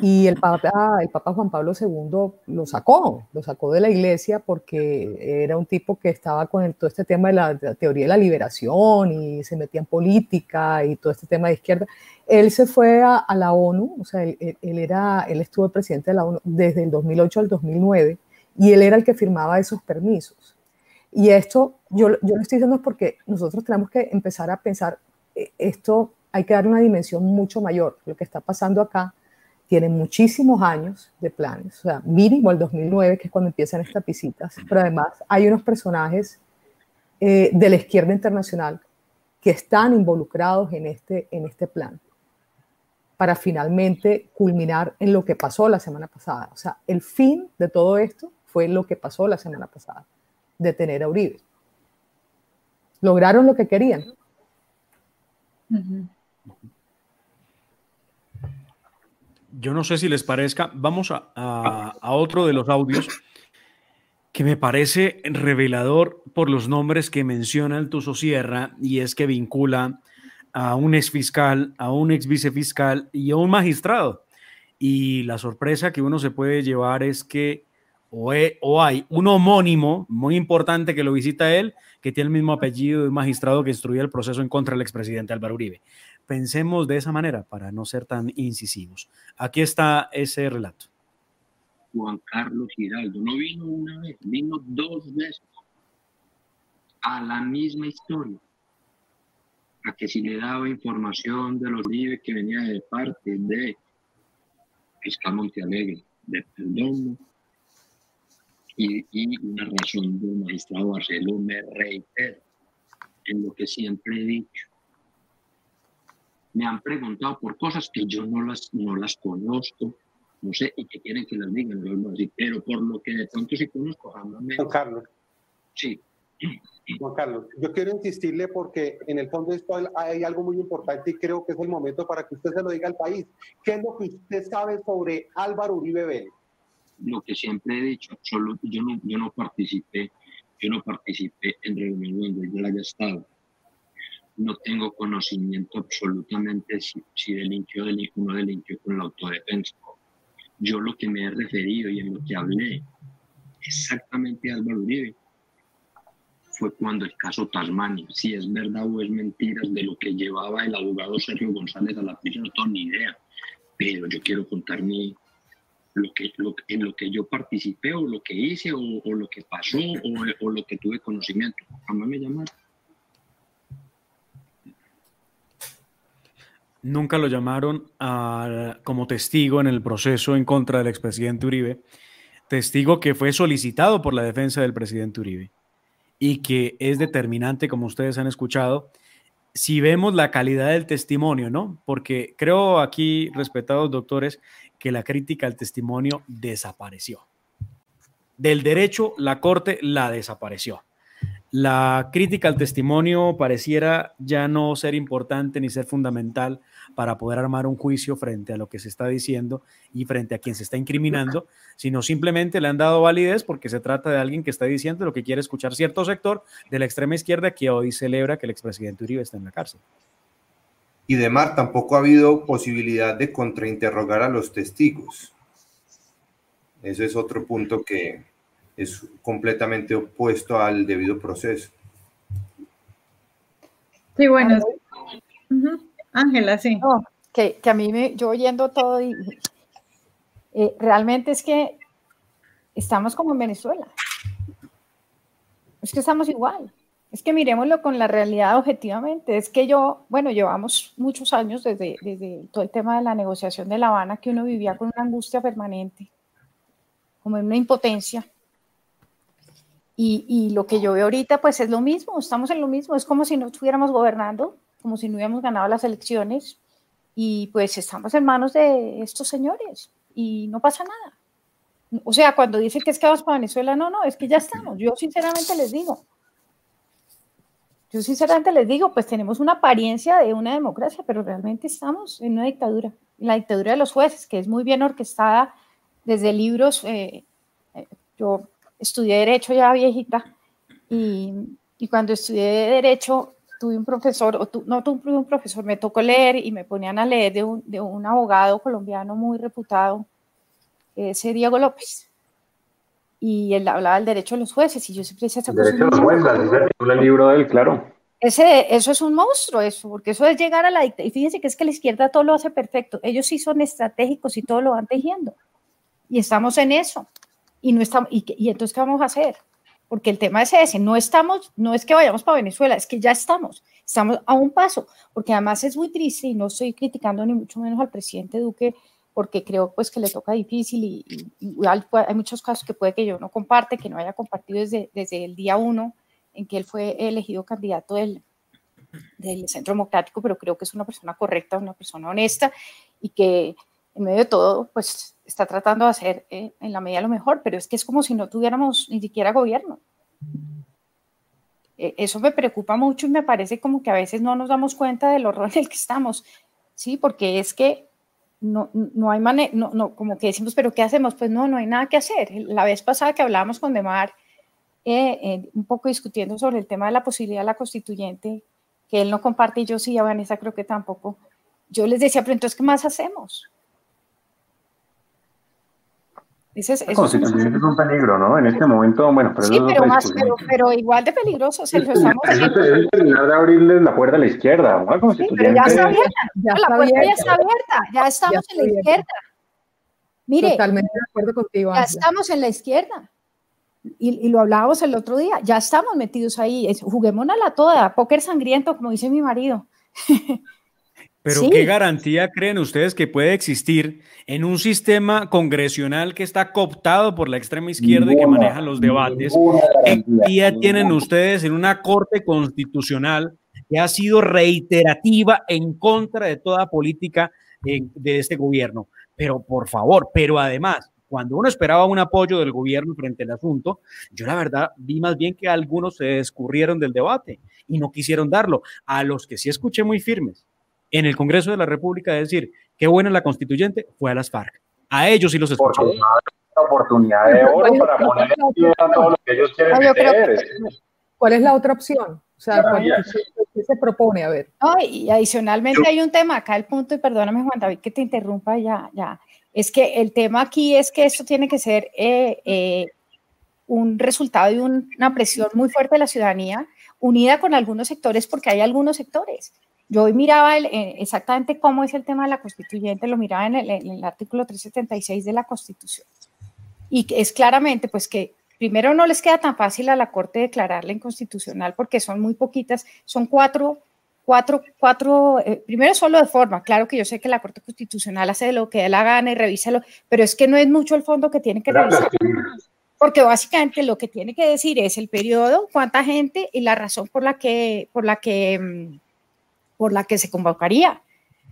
y el Papa, el Papa Juan Pablo II lo sacó, lo sacó de la iglesia porque era un tipo que estaba con todo este tema de la, teoría de la liberación y se metía en política y todo este tema de izquierda. Él se fue a, la ONU, o sea, él, era, él estuvo presidente de la ONU desde el 2008 al 2009 y él era el que firmaba esos permisos. Y esto, yo, yo lo estoy diciendo porque nosotros tenemos que empezar a pensar, eh, esto hay que dar una dimensión mucho mayor. Lo que está pasando acá tiene muchísimos años de planes, o sea, mínimo el 2009, que es cuando empiezan estas visitas, pero además hay unos personajes eh, de la izquierda internacional que están involucrados en este, en este plan para finalmente culminar en lo que pasó la semana pasada. O sea, el fin de todo esto fue lo que pasó la semana pasada, detener a Uribe. Lograron lo que querían. Yo no sé si les parezca, vamos a, otro de los audios que me parece revelador por los nombres que menciona el Tuso Sierra y es que vincula a un ex fiscal, a un ex vicefiscal y a un magistrado. Y la sorpresa que uno se puede llevar es que o, hay un homónimo muy importante que lo visita él, que tiene el mismo apellido de un magistrado que instruyó el proceso en contra del expresidente Álvaro Uribe pensemos de esa manera para no ser tan incisivos. Aquí está ese relato. Juan Carlos Giraldo no vino una vez, vino dos veces a la misma historia. A que si le daba información de los libros que venía de parte de fiscal Montealegre, de perdón y, y una razón del magistrado Barceló me reitero en lo que siempre he dicho me han preguntado por cosas que yo no las, no las conozco, no sé, y que quieren que las digan, pero por lo que de pronto sí conozco, Juan Carlos. Sí. Juan Carlos, yo quiero insistirle porque en el fondo esto hay algo muy importante y creo que es el momento para que usted se lo diga al país. ¿Qué es lo que usted sabe sobre Álvaro Uribe Vélez? Lo que siempre he dicho, solo, yo, no, yo no participé, yo no participé en reuniones donde yo haya estado no tengo conocimiento absolutamente si, si delinquió o uno delinquió con la autodefensa. Yo lo que me he referido y en lo que hablé exactamente a Álvaro Uribe fue cuando el caso Tasmania, si es verdad o es mentira de lo que llevaba el abogado Sergio González a la prisión, no tengo ni idea, pero yo quiero contar mi, lo que, lo, en lo que yo participé o lo que hice o, lo que pasó o, lo que tuve conocimiento. Jamás me nunca lo llamaron como testigo en el proceso en contra del expresidente Uribe, testigo que fue solicitado por la defensa del presidente Uribe y que es determinante, como ustedes han escuchado, si vemos la calidad del testimonio, ¿no? Porque creo aquí, respetados doctores, que la crítica al testimonio desapareció. Del derecho, la Corte la desapareció. La crítica al testimonio pareciera ya no ser importante ni ser fundamental para poder armar un juicio frente a lo que se está diciendo y frente a quien se está incriminando, sino simplemente le han dado validez porque se trata de alguien que está diciendo lo que quiere escuchar cierto sector de la extrema izquierda que hoy celebra que el expresidente Uribe está en la cárcel. Y de Mar tampoco ha habido posibilidad de contrainterrogar a los testigos. Ese es otro punto que, es completamente opuesto al debido proceso. Sí, bueno. Ángela, sí. que, a mí me, yo oyendo todo y eh, realmente es que estamos como en Venezuela. Es que estamos igual. Es que miremoslo con la realidad objetivamente. Es que yo, bueno, llevamos muchos años desde, desde todo el tema de la negociación de La Habana, que uno vivía con una angustia permanente, como en una impotencia y, y, lo que yo veo ahorita, pues es lo mismo, estamos en lo mismo, es como si no estuviéramos gobernando, como si no hubiéramos ganado las elecciones y pues estamos en manos de estos señores y no pasa nada. O sea, cuando dicen que es que vamos para Venezuela, no, no, es que ya estamos. Yo sinceramente les digo, yo sinceramente les digo, pues tenemos una apariencia de una democracia, pero realmente estamos en una dictadura, la dictadura de los jueces, que es muy bien orquestada desde libros. Eh, eh, yo estudié Derecho ya viejita y, y cuando estudié Derecho tuve un profesor, o no tuve un profesor, me tocó leer y me ponían a leer de un, de un abogado colombiano muy reputado, ese Diego López. Y él hablaba del derecho de los jueces y yo siempre decía... Derecho de los jueces, el libro de él, claro. Ese, eso es un monstruo, eso, porque eso es llegar a la dictadura. Y fíjense que es que la izquierda todo lo hace perfecto. Ellos sí son estratégicos y todo lo van tejiendo. Y estamos en eso y no estamos, y, y, entonces, ¿qué vamos a hacer? Porque el tema es ese, no estamos, no es que vayamos para Venezuela, es que ya estamos, estamos a un paso, porque además es muy triste y no estoy criticando ni mucho menos al presidente Duque, porque creo pues que le toca difícil y, y, hay muchos casos que puede que yo no comparte, que no haya compartido desde, desde el día uno en que él fue elegido candidato del, del Centro Democrático, pero creo que es una persona correcta, una persona honesta y que en medio de todo, pues está tratando de hacer eh, en la medida lo mejor, pero es que es como si no tuviéramos ni siquiera gobierno. Eh, eso me preocupa mucho y me parece como que a veces no nos damos cuenta del horror en el que estamos, ¿sí? Porque es que no, no hay manera, no, no, como que decimos, pero ¿qué hacemos? Pues no, no hay nada que hacer. La vez pasada que hablábamos con Demar, eh, un poco discutiendo sobre el tema de la posibilidad de la constituyente, que él no comparte y yo sí, a Vanessa creo que tampoco, yo les decía, pero entonces, ¿qué más hacemos? Ese es, es, un peligro, ¿no? En este momento, bueno, pero, sí, pero, más, pero, pero, igual de peligroso. Sergio, estamos es terminar de abrirles la puerta a la izquierda. ¿no? Sí, pero ya está abierta, ya la puerta abierta. ya está abierta, ya estamos ya en la izquierda. Mire, totalmente de acuerdo contigo. Ya estamos en la izquierda. Y, y, lo hablábamos el otro día, ya estamos metidos ahí, es, la toda, póker sangriento, como dice mi marido. (laughs) Pero ¿qué garantía creen ustedes que puede existir en un sistema congresional que está cooptado por la extrema izquierda y que maneja los debates? ¿Qué garantía tienen ustedes en una corte constitucional que ha sido reiterativa en contra de toda política de este gobierno? Pero por favor, pero además, cuando uno esperaba un apoyo del gobierno frente al asunto, yo la verdad vi más bien que algunos se escurrieron del debate y no quisieron darlo. A los que sí escuché muy firmes, en el Congreso de la República de decir qué buena la constituyente fue a las FARC. A ellos sí los escuché. Una oportunidad de oro para poner en pie a todo lo que ellos quieren meter. ¿Cuál es la otra opción? O sea, ¿qué se propone? A ver. y adicionalmente hay un tema acá, el punto, y perdóname Juan David que te interrumpa ya, ya, es que el tema aquí es que esto tiene que ser eh, eh, un resultado de una presión muy fuerte de la ciudadanía, unida con algunos sectores, porque hay algunos sectores yo hoy miraba eh, exactamente cómo es el tema de la constituyente, lo miraba en el, artículo 376 de la Constitución. Y es claramente, pues que primero no les queda tan fácil a la Corte declararla inconstitucional porque son muy poquitas, son cuatro cuatro, cuatro eh, primero solo de forma, claro que yo sé que la Corte Constitucional hace lo que dé la gana y revísalo, pero es que no es mucho el fondo que tiene que revisar. Porque básicamente lo que tiene que decir es el periodo, cuánta gente y la razón por la que, por la que, mm, por la que se convocaría.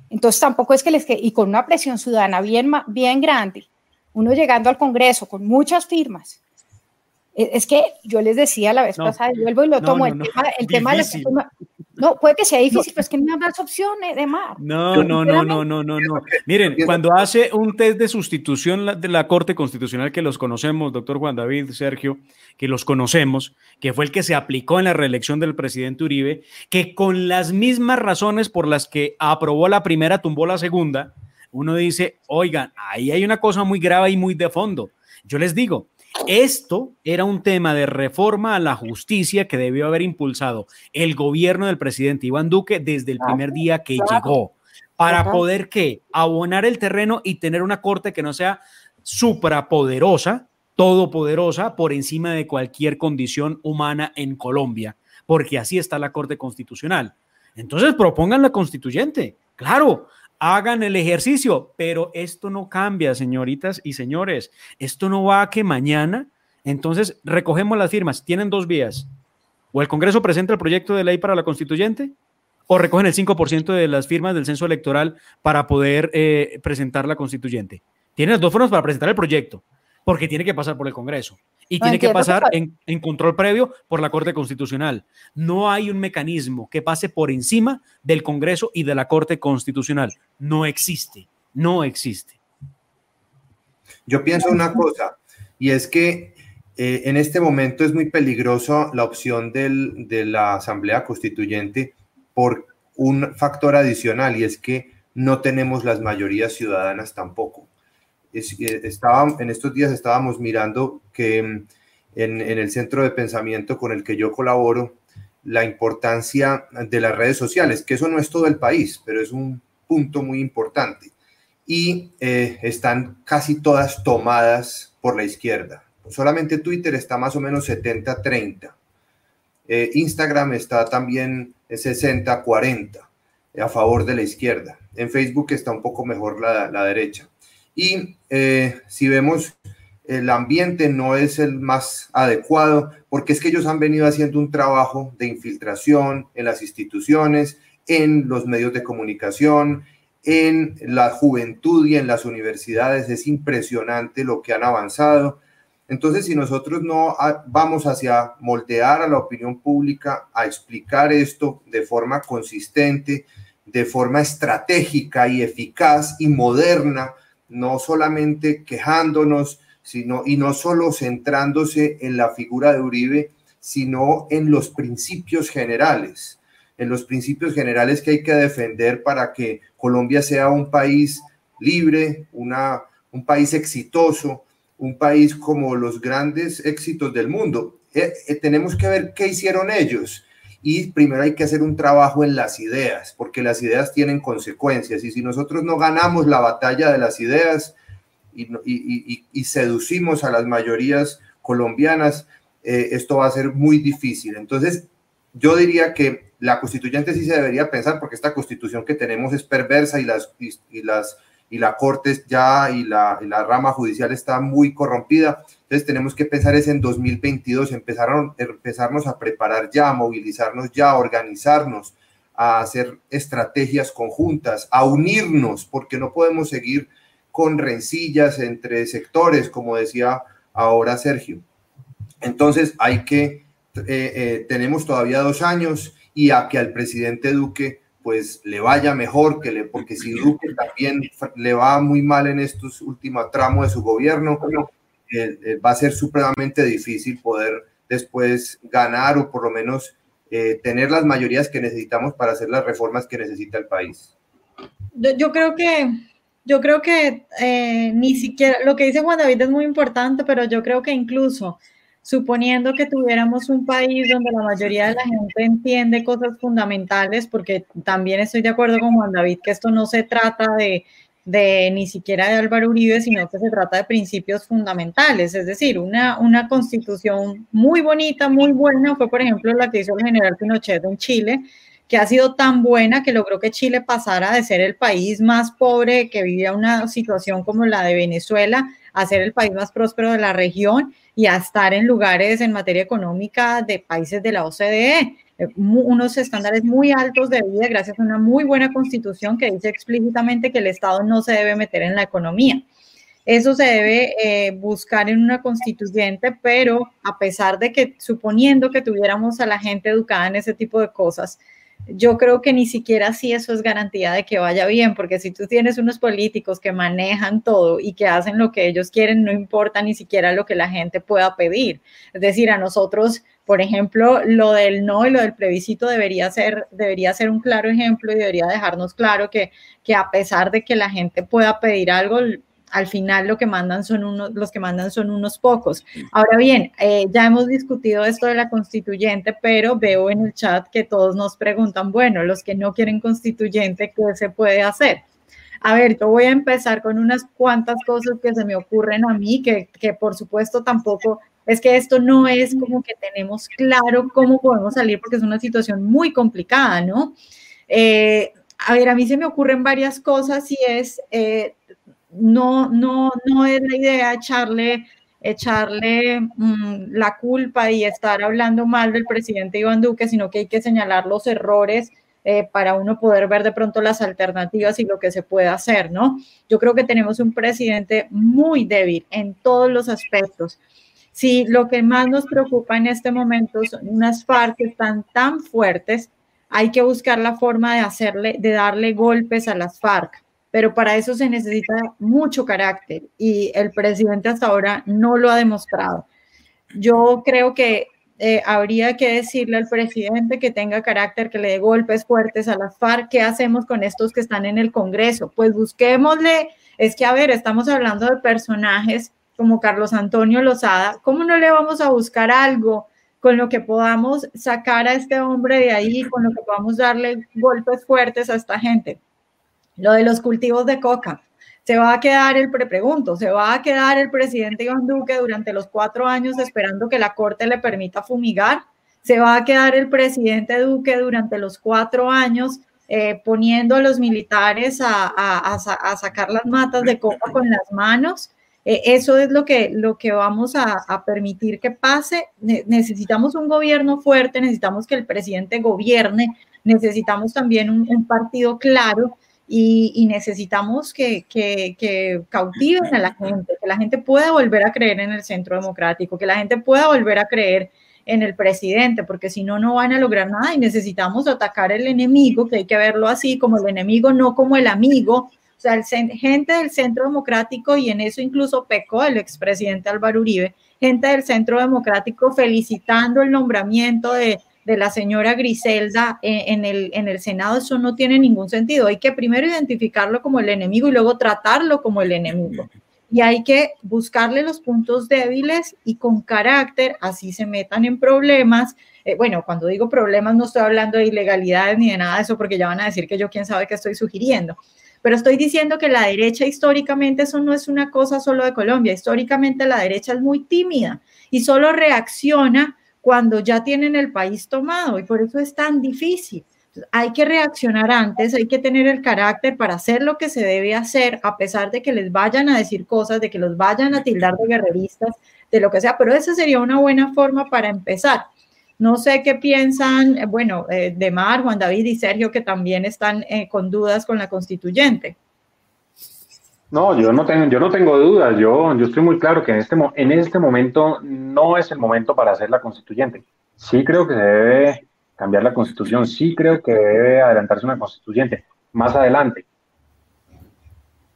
Entonces tampoco es que les quede, y con una presión ciudadana bien, bien grande, uno llegando al Congreso con muchas firmas. E, es que yo les decía la vez pasada, vuelvo y lo tomo, el, tema, el (laughs) tema de la, no, puede que sea difícil, pero es que no hay más opciones de más. No, no, no, no, no, no, no. Miren, cuando hace un test de sustitución de la Corte Constitucional que los conocemos, doctor Juan David, Sergio, que los conocemos, que fue el que se aplicó en la reelección del presidente Uribe, que con las mismas razones por las que aprobó la primera, tumbó la segunda, uno dice, oigan, ahí hay una cosa muy grave y muy de fondo. Yo les digo, esto era un tema de reforma a la justicia que debió haber impulsado el gobierno del presidente Iván Duque desde el primer día que llegó, para poder que abonar el terreno y tener una corte que no sea suprapoderosa, todopoderosa, por encima de cualquier condición humana en Colombia, porque así está la Corte Constitucional. Entonces propongan la constituyente, claro, hagan el ejercicio, pero esto no cambia, señoritas y señores. Esto no va a que mañana, entonces recogemos las firmas, tienen dos vías. O el Congreso presenta el proyecto de ley para la constituyente, o recogen el 5% de las firmas del censo electoral para poder eh, presentar la constituyente. Tienen las dos formas para presentar el proyecto, porque tiene que pasar por el Congreso y tiene que pasar en, en, control previo por la Corte Constitucional. No hay un mecanismo que pase por encima del Congreso y de la Corte Constitucional. No existe, no existe. Yo pienso una cosa, y es que eh, en este momento es muy peligroso la opción del, de la Asamblea Constituyente por un factor adicional, y es que no tenemos las mayorías ciudadanas tampoco. Eh, estaba, en estos días estábamos mirando que mm, en, en, el centro de pensamiento con el que yo colaboro, la importancia de las redes sociales, que eso no es todo el país, pero es un punto muy importante. Y eh, están casi todas tomadas por la izquierda. Solamente Twitter está más o menos 70-30. Eh, Instagram está también 60-40 a favor de la izquierda. En Facebook está un poco mejor la, la derecha. Y eh, si vemos, el ambiente no es el más adecuado, porque es que ellos han venido haciendo un trabajo de infiltración en las instituciones, en los medios de comunicación, en la juventud y en las universidades. Es impresionante lo que han avanzado. Entonces, si nosotros no vamos hacia moldear a la opinión pública, a explicar esto de forma consistente, de forma estratégica y eficaz y moderna, no solamente quejándonos, sino y no solo centrándose en la figura de Uribe, sino en los principios generales, en los principios generales que hay que defender para que Colombia sea un país libre, una, un país exitoso, un país como los grandes éxitos del mundo. Eh, eh, tenemos que ver qué hicieron ellos y primero hay que hacer un trabajo en las ideas, porque las ideas tienen consecuencias y si nosotros no ganamos la batalla de las ideas y, seducimos a las mayorías colombianas, eh, esto va a ser muy difícil. Entonces, yo diría que la constituyente sí se debería pensar, porque esta constitución que tenemos es perversa y las, y las y la Corte ya y la, la, rama judicial está muy corrompida. Entonces tenemos que pensar es en 2022, empezaron, empezarnos a preparar ya, a movilizarnos ya, a organizarnos, a hacer estrategias conjuntas, a unirnos, porque no podemos seguir con rencillas entre sectores, como decía ahora Sergio. Entonces hay que, eh, eh, tenemos todavía dos años y a que al presidente Duque pues le vaya mejor, que le, porque si Duque también le va muy mal en estos últimos tramos de su gobierno, eh, eh, va a ser supremamente difícil poder después ganar o por lo menos eh, tener las mayorías que necesitamos para hacer las reformas que necesita el país. Yo, creo que, yo creo que ni siquiera, lo que dice Juan David es muy importante, pero yo creo que incluso suponiendo que tuviéramos un país donde la mayoría de la gente entiende cosas fundamentales, porque también estoy de acuerdo con Juan David que esto no se trata de, de ni siquiera de Álvaro Uribe, sino que se trata de principios fundamentales, es decir, una, una constitución muy bonita, muy buena, fue por ejemplo la que hizo el general Pinochet en Chile, que ha sido tan buena que logró que Chile pasara de ser el país más pobre que vivía una situación como la de Venezuela a ser el país más próspero de la región y a estar en lugares en materia económica de países de la OCDE eh, unos estándares muy altos de vida gracias a una muy buena constitución que dice explícitamente que el Estado no se debe meter en la economía. Eso se debe eh, buscar en una constituyente, pero a pesar de que, suponiendo que tuviéramos a la gente educada en ese tipo de cosas, yo creo que ni siquiera así eso es garantía de que vaya bien, porque si tú tienes unos políticos que manejan todo y que hacen lo que ellos quieren, no importa ni siquiera lo que la gente pueda pedir. Es decir, a nosotros, por ejemplo, lo del no y lo del plebiscito debería ser, debería ser un claro ejemplo y debería dejarnos claro que, que a pesar de que la gente pueda pedir algo, al final lo que mandan son unos, los que mandan son unos pocos. Ahora bien, eh, ya hemos discutido esto de la constituyente, pero veo en el chat que todos nos preguntan, bueno, los que no quieren constituyente, ¿qué se puede hacer? A ver, yo voy a empezar con unas cuantas cosas que se me ocurren a mí, que, que por supuesto tampoco es que esto no es como que tenemos claro cómo podemos salir porque es una situación muy complicada, ¿no? Eh, a ver, a mí se me ocurren varias cosas y es eh, no, no, no es la idea echarle, echarle mm, la culpa y estar hablando mal del presidente Iván Duque, sino que hay que señalar los errores eh, para uno poder ver de pronto las alternativas y lo que se puede hacer, ¿no? Yo creo que tenemos un presidente muy débil en todos los aspectos. Si lo que más nos preocupa en este momento son unas FARC que están tan fuertes, hay que buscar la forma de hacerle, de darle golpes a las FARC pero para eso se necesita mucho carácter y el presidente hasta ahora no lo ha demostrado. Yo creo que eh, habría que decirle al presidente que tenga carácter, que le dé golpes fuertes a las FARC. ¿Qué hacemos con estos que están en el Congreso? Pues busquémosle, es que a ver, estamos hablando de personajes como Carlos Antonio Lozada, ¿cómo no le vamos a buscar algo con lo que podamos sacar a este hombre de ahí, con lo que podamos darle golpes fuertes a esta gente? Lo de los cultivos de coca. Se va a quedar el prepregunto, se va a quedar el presidente Iván Duque durante los cuatro años esperando que la Corte le permita fumigar. Se va a quedar el presidente Duque durante los cuatro años eh, poniendo a los militares a, sacar las matas de coca con las manos. Eh, eso es lo que, lo que vamos a, permitir que pase. necesitamos un gobierno fuerte, necesitamos que el presidente gobierne, necesitamos también un partido claro y, necesitamos que, que, cautiven a la gente, que la gente pueda volver a creer en el centro democrático, que la gente pueda volver a creer en el presidente, porque si no, no van a lograr nada y necesitamos atacar el enemigo, que hay que verlo así, como el enemigo, no como el amigo. O sea, gente del centro democrático, y en eso incluso pecó el expresidente Álvaro Uribe, gente del centro democrático felicitando el nombramiento de, de la señora Griselda en, el, en el Senado, eso no tiene ningún sentido. Hay que primero identificarlo como el enemigo y luego tratarlo como el enemigo. Y hay que buscarle los puntos débiles y con carácter, así se metan en problemas. Eh, bueno, cuando digo problemas no estoy hablando de ilegalidades ni de nada de eso, porque ya van a decir que yo quién sabe qué estoy sugiriendo. Pero estoy diciendo que la derecha históricamente eso no es una cosa solo de Colombia. Históricamente la derecha es muy tímida y solo reacciona cuando ya tienen el país tomado y por eso es tan difícil. Hay que reaccionar antes, hay que tener el carácter para hacer lo que se debe hacer, a pesar de que les vayan a decir cosas, de que los vayan a tildar de guerreristas, de lo que sea, pero esa sería una buena forma para empezar. No sé qué piensan, eh, bueno, eh, de Mar, Juan David y Sergio, que también están eh, con dudas con la constituyente. No, yo no tengo, yo no tengo dudas. Yo, yo estoy muy claro que en este, en este momento no es el momento para hacer la constituyente. Sí creo que se debe cambiar la constitución, sí creo que debe adelantarse una constituyente más adelante.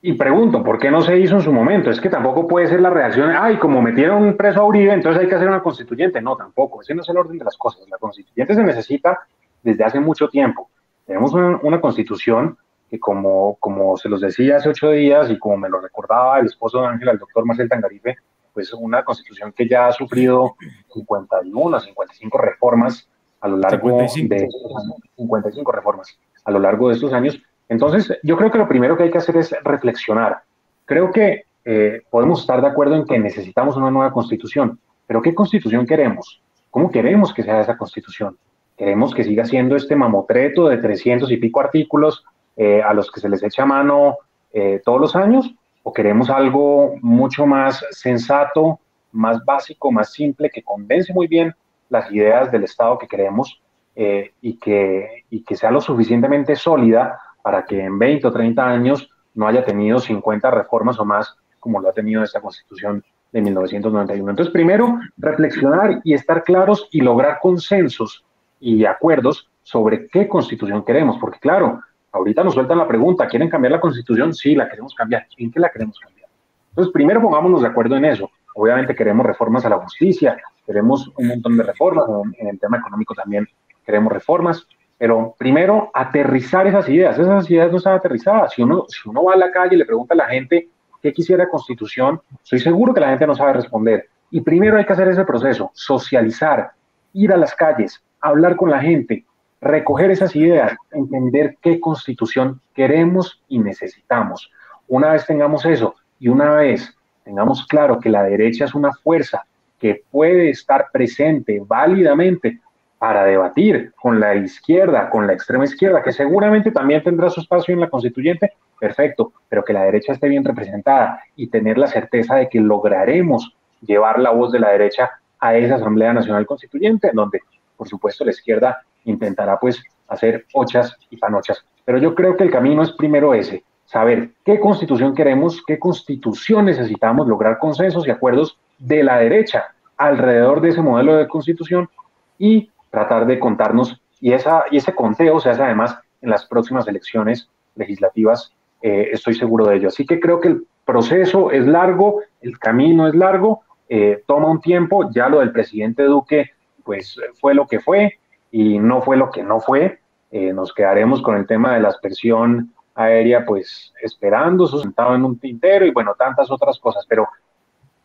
Y pregunto, ¿por qué no se hizo en su momento? Es que tampoco puede ser la reacción, ay, como metieron preso a Uribe, entonces hay que hacer una constituyente. No, tampoco, ese no es el orden de las cosas. La constituyente se necesita desde hace mucho tiempo. Tenemos una constitución que como, como se los decía hace ocho días y como me lo recordaba el esposo de Ángela, el doctor Marcel Tangarife, pues una constitución que ya ha sufrido 51 55 reformas a lo largo de 55 reformas a lo largo de estos años. Entonces, yo creo que lo primero que hay que hacer es reflexionar. Creo que eh, podemos estar de acuerdo en que necesitamos una nueva constitución, pero ¿qué constitución queremos? ¿Cómo queremos que sea esa constitución? queremos que siga siendo este mamotreto de 300 y pico artículos eh, a los que se les echa mano eh, todos los años, o queremos algo mucho más sensato, más básico, más simple, que condense muy bien las ideas del Estado que queremos eh, y, que, y que sea lo suficientemente sólida para que en 20 o 30 años no haya tenido 50 reformas o más como lo ha tenido esta constitución de 1991. Entonces, primero, reflexionar y estar claros y lograr consensos y acuerdos sobre qué constitución queremos, porque claro, ahorita nos sueltan la pregunta, ¿quieren cambiar la constitución? Sí, la queremos cambiar. ¿En qué la queremos cambiar? Entonces, primero pongámonos de acuerdo en eso. Obviamente queremos reformas a la justicia, queremos un montón de reformas, en el tema económico también queremos reformas, pero primero aterrizar esas ideas. Esas ideas no están aterrizadas. Si uno, si uno va a la calle y le pregunta a la gente qué quisiera constitución, estoy seguro que la gente no sabe responder. Y primero hay que hacer ese proceso, socializar, ir a las calles, hablar con la gente, recoger esas ideas, entender qué constitución queremos y necesitamos. Una vez tengamos eso y una vez tengamos claro que la derecha es una fuerza que puede estar presente válidamente para debatir con la izquierda, con la extrema izquierda, que seguramente también tendrá su espacio en la constituyente, perfecto, pero que la derecha esté bien representada y tener la certeza de que lograremos llevar la voz de la derecha a esa Asamblea Nacional Constituyente, en donde, por supuesto, la izquierda intentará pues hacer ochas y panochas. Pero yo creo que el camino es primero ese, saber qué constitución queremos, qué constitución necesitamos, lograr consensos y acuerdos de la derecha alrededor de ese modelo de constitución y tratar de contarnos, y, esa, y ese conteo se hace además en las próximas elecciones legislativas, eh, estoy seguro de ello. Así que creo que el proceso es largo, el camino es largo, eh, toma un tiempo, ya lo del presidente Duque, pues fue lo que fue y no fue lo que no fue. Eh, nos quedaremos con el tema de la aspersión aérea, pues esperando, sentado en un tintero y bueno, tantas otras cosas, pero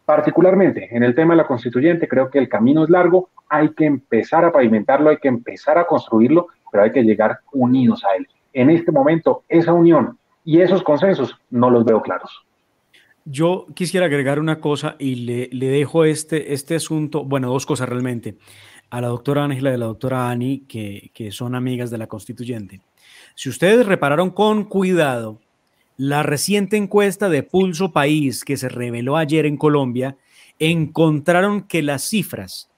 particularmente en el tema de la constituyente, creo que el camino es largo, hay que empezar a pavimentarlo, hay que empezar a construirlo, pero hay que llegar unidos a él. En este momento, esa unión y esos consensos no los veo claros. Yo quisiera agregar una cosa y le, dejo este, este asunto, bueno, dos cosas realmente, a la doctora Ángela y a la doctora Ani, que, que son amigas de la constituyente. Si ustedes repararon con cuidado, la reciente encuesta de Pulso País que se reveló ayer en Colombia, encontraron que las cifras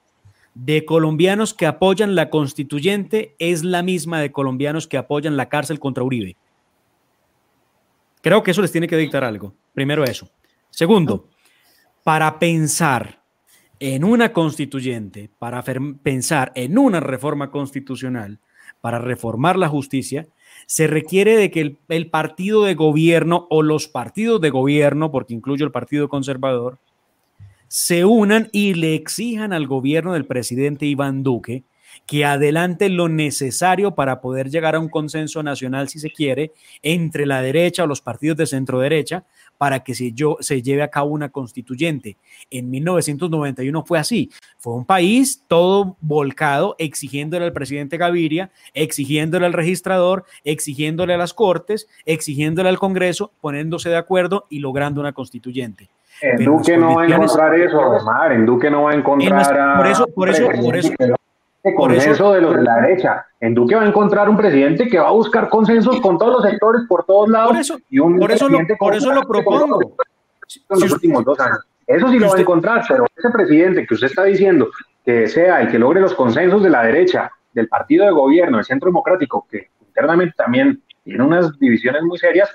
de colombianos que apoyan la constituyente es la misma de colombianos que apoyan la cárcel contra Uribe. Creo que eso les tiene que dictar algo. Primero eso. Segundo, para pensar en una constituyente, para pensar en una reforma constitucional, para reformar la justicia, se requiere de que el, partido de gobierno o los partidos de gobierno, porque incluyo el Partido Conservador, se unan y le exijan al gobierno del presidente Iván Duque que adelante lo necesario para poder llegar a un consenso nacional, si se quiere, entre la derecha o los partidos de centro derecha, para que se, yo, se lleve a cabo una constituyente. En 1991 fue así. Fue un país todo volcado, exigiéndole al presidente Gaviria, exigiéndole al registrador, exigiéndole a las cortes, exigiéndole al Congreso, poniéndose de acuerdo y logrando una constituyente. En Duque no va a encontrar eso, Omar. En Duque no va a encontrar. por eso, por eso, por eso, consenso de los de la derecha. En Duque va a encontrar un presidente que va a buscar consensos con todos los sectores por todos lados. Por eso, y un por eso, lo, por eso lo propongo. Los últimos dos años. Eso sí lo va a encontrar, pero ese presidente que usted está diciendo que sea y que logre los consensos de la derecha, del partido de gobierno, del centro democrático, que internamente también tiene unas divisiones muy serias,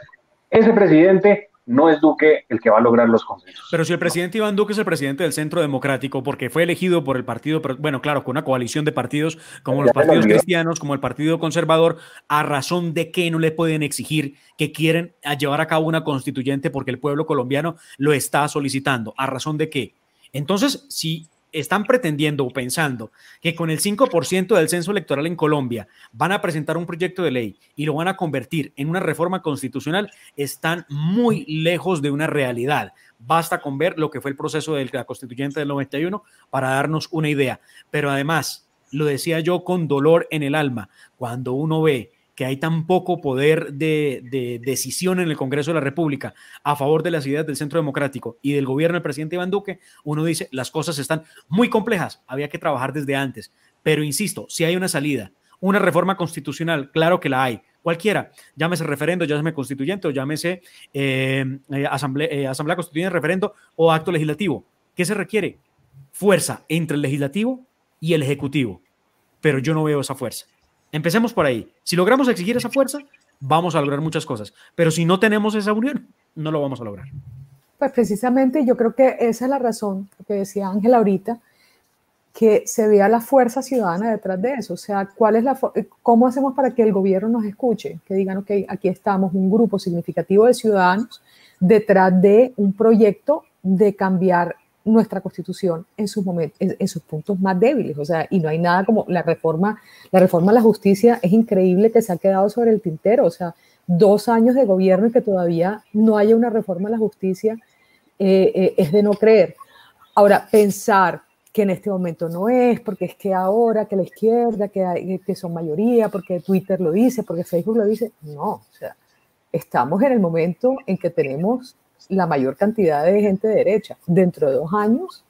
ese presidente no es Duque el que va a lograr los consensos. Pero si el presidente Iván Duque es el presidente del Centro Democrático, porque fue elegido por el partido, bueno, claro, con una coalición de partidos como los partidos cristianos, como el Partido Conservador, a razón de que no le pueden exigir que quieren llevar a cabo una constituyente porque el pueblo colombiano lo está solicitando, a razón de qué. Entonces, si están pretendiendo o pensando que con el 5% del censo electoral en Colombia van a presentar un proyecto de ley y lo van a convertir en una reforma constitucional, están muy lejos de una realidad. Basta con ver lo que fue el proceso de la constituyente del 91 para darnos una idea. Pero además, lo decía yo con dolor en el alma, cuando uno ve que hay tan poco poder de, decisión en el Congreso de la República a favor de las ideas del Centro Democrático y del gobierno del presidente Iván Duque, uno dice, las cosas están muy complejas, había que trabajar desde antes, Pero insisto, si hay una salida, una reforma constitucional, claro que la hay. Cualquiera, llámese referendo, llámese constituyente o llámese eh, eh, asamblea, eh, asamblea constituyente, referendo o acto legislativo. ¿Qué se requiere? Fuerza entre el legislativo y el ejecutivo. Pero yo no veo esa fuerza. Empecemos por ahí. Si logramos exigir esa fuerza, vamos a lograr muchas cosas. Pero si no tenemos esa unión, no lo vamos a lograr. Pues precisamente yo creo que esa es la razón, que decía Ángel ahorita, que se vea la fuerza ciudadana detrás de eso. O sea, ¿cuál es la ¿cómo hacemos para que el gobierno nos escuche? Que digan, ok, aquí estamos, un grupo significativo de ciudadanos detrás de un proyecto de cambiar nuestra constitución en sus momentos, en, sus puntos más débiles. O sea, y no hay nada como la reforma, la reforma a la justicia es increíble que se ha quedado sobre el tintero. O sea, dos años de gobierno y que todavía no haya una reforma a la justicia eh, eh, es de no creer. Ahora, pensar que en este momento no es, porque es que ahora que la izquierda, que, que son mayoría, porque Twitter lo dice, porque Facebook lo dice, no, o sea, estamos en el momento en que tenemos la mayor cantidad de gente de derecha. Dentro de dos años,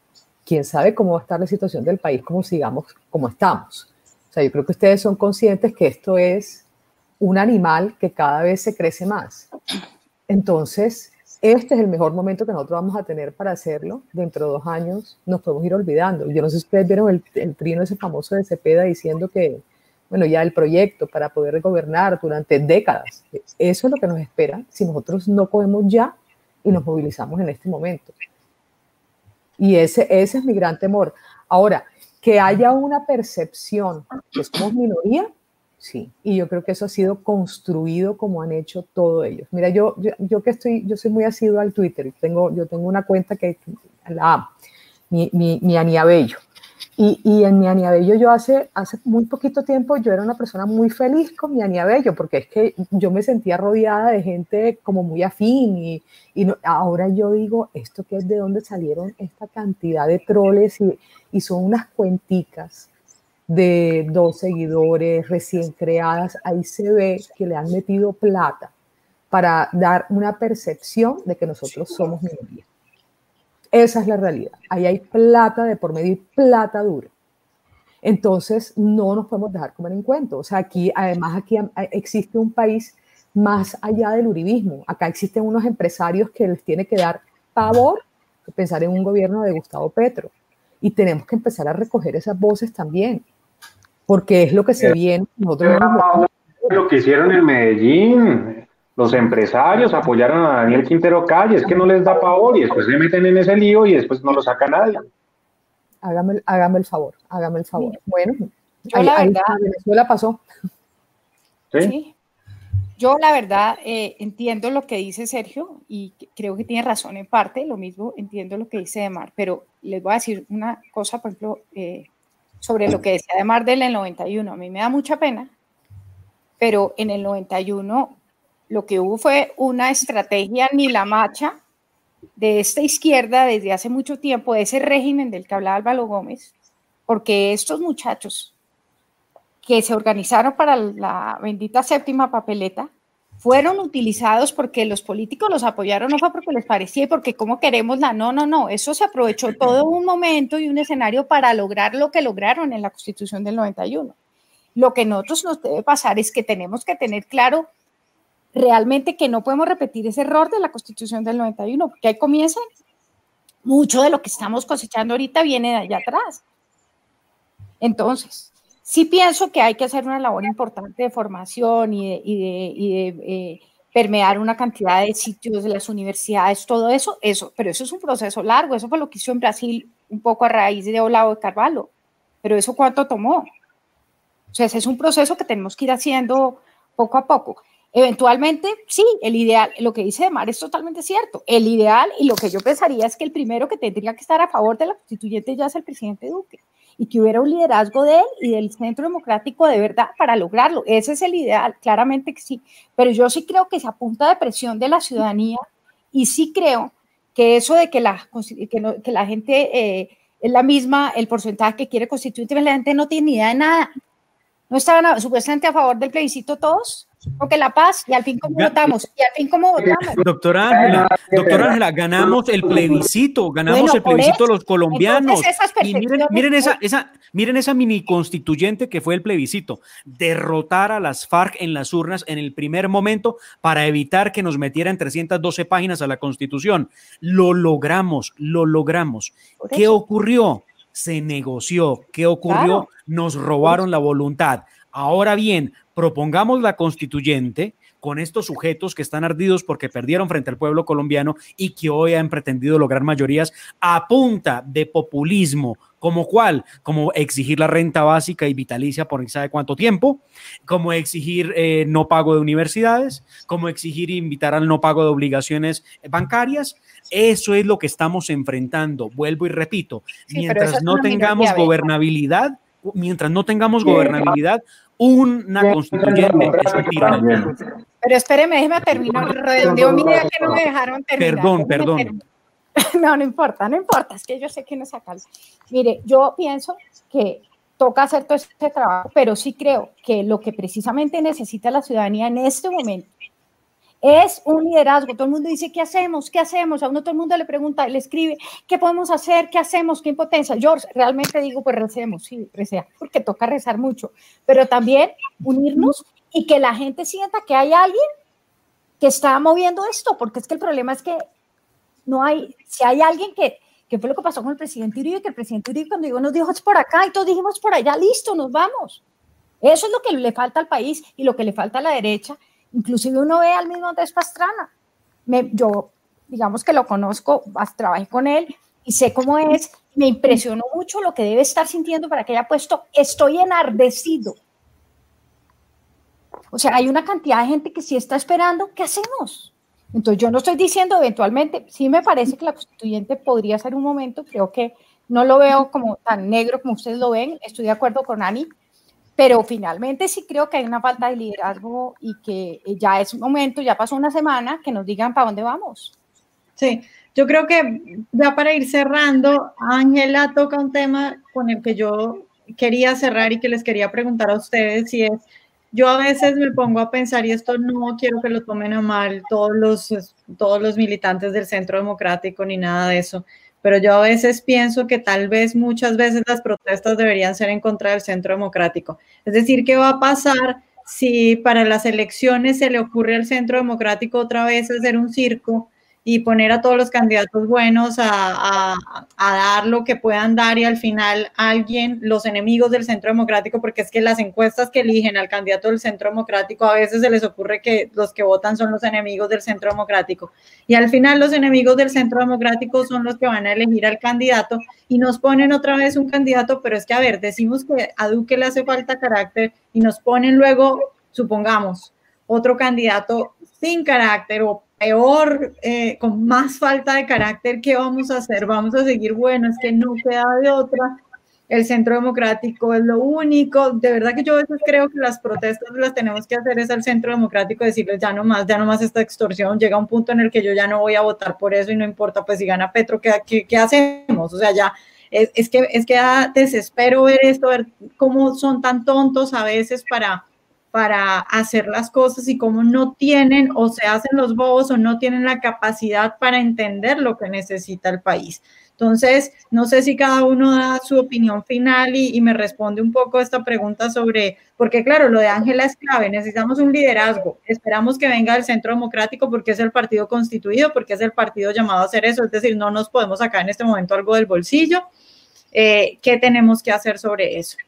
quién sabe cómo va a estar la situación del país, como sigamos como estamos. O sea, yo creo que ustedes son conscientes que esto es un animal que cada vez se crece más. Entonces, este es el mejor momento que nosotros vamos a tener para hacerlo. Dentro de dos años nos podemos ir olvidando. Yo no sé si ustedes vieron el, el trino ese famoso de Cepeda diciendo que, bueno, ya el proyecto para poder gobernar durante décadas. Eso es lo que nos espera si nosotros no podemos ya y nos movilizamos en este momento. Y ese, ese es mi gran temor. Ahora, que haya una percepción que somos minoría, sí. Y yo creo que eso ha sido construido como han hecho todos ellos. Mira, yo, yo, que estoy, yo soy muy asiduo al Twitter. Tengo, yo tengo una cuenta que la mi, mi, mi Bello. Y, en mi Aniabello yo hace, hace muy poquito tiempo yo era una persona muy feliz con mi Aniabello porque es que yo me sentía rodeada de gente como muy afín y, ahora yo digo, ¿esto qué es de dónde salieron esta cantidad de troles? Y, y son unas cuenticas de dos seguidores recién creadas, ahí se ve que le han metido plata para dar una percepción de que nosotros somos minoría. Esa es la realidad. Ahí hay plata de por medio y plata dura. Entonces, no nos podemos dejar comer en cuento. O sea, aquí, además, aquí existe un país más allá del uribismo. Acá existen unos empresarios que les tiene que dar pavor pensar en un gobierno de Gustavo Petro. Y tenemos que empezar a recoger esas voces también, porque es lo que se viene. Nosotros lo que hicieron en Medellín, los empresarios apoyaron a Daniel Quintero Calle, es que no les da pavor y después se meten en ese lío y después no lo saca nadie. Hágame, hágame el favor, hágame el favor. Bueno, yo la verdad, Venezuela pasó. ¿Sí? Yo la verdad eh, entiendo lo que dice Sergio y creo que tiene razón en parte, lo mismo entiendo lo que dice Demar, pero les voy a decir una cosa, por ejemplo, eh, sobre lo que decía Demar del 91. A mí me da mucha pena, pero en el 91 lo que hubo fue una estrategia ni la macha de esta izquierda desde hace mucho tiempo, de ese régimen del que hablaba Álvaro Gómez, porque estos muchachos que se organizaron para la bendita séptima papeleta fueron utilizados porque los políticos los apoyaron, no fue porque les parecía y porque cómo queremos la, no, no, no, eso se aprovechó todo un momento y un escenario para lograr lo que lograron en la constitución del 91. Lo que nosotros nos debe pasar es que tenemos que tener claro realmente que no podemos repetir ese error de la Constitución del 91, porque ahí comienza mucho de lo que estamos cosechando ahorita viene de allá atrás. Entonces, sí pienso que hay que hacer una labor importante de formación y de, eh, permear una cantidad de sitios de las universidades, todo eso, eso, pero eso es un proceso largo, eso fue lo que hizo en Brasil un poco a raíz de Olavo de Carvalho, pero eso cuánto tomó. O sea, ese es un proceso que tenemos que ir haciendo poco a poco. Eventualmente, sí, el ideal, lo que dice Mar es totalmente cierto. El ideal y lo que yo pensaría es que el primero que tendría que estar a favor de la constituyente ya es el presidente Duque y que hubiera un liderazgo de él y del centro democrático de verdad para lograrlo. Ese es el ideal, claramente que sí. Pero yo sí creo que se apunta de presión de la ciudadanía y sí creo que eso de que la, que, la gente eh, es la misma, el porcentaje que quiere constituyente, la gente no tiene ni idea de nada ¿No estaban supuestamente a favor del plebiscito todos? Porque la paz, y al fin cómo votamos, y al fin cómo votamos. Doctora Ángela, doctora Ángela, ganamos el plebiscito, ganamos el plebiscito los colombianos. y miren, miren, esa, esa, miren esa mini constituyente que fue el plebiscito, derrotar a las FARC en las urnas en el primer momento para evitar que nos metieran 312 páginas a la constitución. Lo logramos, lo logramos. ¿Qué ocurrió? Se negoció. ¿Qué ocurrió? Nos robaron la voluntad. Ahora bien, propongamos la constituyente con estos sujetos que están ardidos porque perdieron frente al pueblo colombiano y que hoy han pretendido lograr mayorías a punta de populismo, como cuál, como exigir la renta básica y vitalicia por sabe cuánto tiempo, como exigir eh, no pago de universidades, como exigir invitar al no pago de obligaciones bancarias. Eso es lo que estamos enfrentando. Vuelvo y repito, mientras no tengamos gobernabilidad, mientras no tengamos gobernabilidad, una constituyente Pero espéreme, déjeme terminar. Redondeo mi idea que no me dejaron terminar. Perdón, perdón. (laughs) No, no importa, no importa, es que yo sé que no saca. Mire, yo pienso que toca hacer todo este trabajo, pero sí creo que lo que precisamente necesita la ciudadanía en este momento es un liderazgo. Todo el mundo dice, ¿qué hacemos? ¿Qué hacemos? A uno todo el mundo le pregunta, le escribe, ¿qué podemos hacer? ¿Qué hacemos? ¿Qué impotencia? Yo realmente digo, pues recemos, sí, recea, porque toca rezar mucho, pero también unirnos y que la gente sienta que hay alguien que está moviendo esto, porque es que el problema es que no hay, si hay alguien que, que fue lo que pasó con el presidente Uribe, que el presidente Uribe cuando dijo, nos dijo, es por acá, y todos dijimos por allá, listo, nos vamos. Eso es lo que le falta al país y lo que le falta a la derecha, Inclusive uno ve al mismo Andrés Pastrana. Me, yo, digamos que lo conozco, trabajé con él y sé cómo es. Me impresionó mucho lo que debe estar sintiendo para que haya puesto, estoy enardecido. O sea, hay una cantidad de gente que sí está esperando, ¿qué hacemos? Entonces yo no estoy diciendo eventualmente, sí me parece que la constituyente podría ser un momento, creo que no lo veo como tan negro como ustedes lo ven, estoy de acuerdo con Ani, pero finalmente sí creo que hay una falta de liderazgo y que ya es un momento, ya pasó una semana, que nos digan para dónde vamos. Sí, yo creo que ya para ir cerrando, Ángela toca un tema con el que yo quería cerrar y que les quería preguntar a ustedes si es, yo a veces me pongo a pensar, y esto no quiero que lo tomen a mal todos los, todos los militantes del Centro Democrático ni nada de eso, pero yo a veces pienso que tal vez muchas veces las protestas deberían ser en contra del centro democrático. Es decir, ¿qué va a pasar si para las elecciones se le ocurre al centro democrático otra vez hacer un circo y poner a todos los candidatos buenos a, dar lo que puedan dar y al final alguien, los enemigos del centro democrático, porque es que las encuestas que eligen al candidato del centro democrático a veces se les ocurre que los que votan son los enemigos del centro democrático. Y al final los enemigos del centro democrático son los que van a elegir al candidato y nos ponen otra vez un candidato, pero es que a ver, decimos que a Duque le hace falta carácter y nos ponen luego, supongamos, otro candidato sin carácter o peor, eh, con más falta de carácter, ¿qué vamos a hacer? Vamos a seguir, bueno, es que no queda de otra. El centro democrático es lo único. De verdad que yo a veces creo que las protestas las tenemos que hacer es al centro democrático decirles ya no más, ya no más esta extorsión. Llega un punto en el que yo ya no voy a votar por eso y no importa, pues si gana Petro, ¿qué, hacemos? O sea, ya es, es, que, es que da desespero ver esto, ver cómo son tan tontos a veces para para hacer las cosas y cómo no tienen o se hacen los bobos o no tienen la capacidad para entender lo que necesita el país. Entonces, no sé si cada uno da su opinión final y, me responde un poco esta pregunta sobre, porque claro, lo de Ángela es clave, necesitamos un liderazgo, esperamos que venga del Centro Democrático porque es el partido constituido, porque es el partido llamado a hacer eso, es decir, no nos podemos sacar en este momento algo del bolsillo. Eh, ¿Qué tenemos que hacer sobre eso?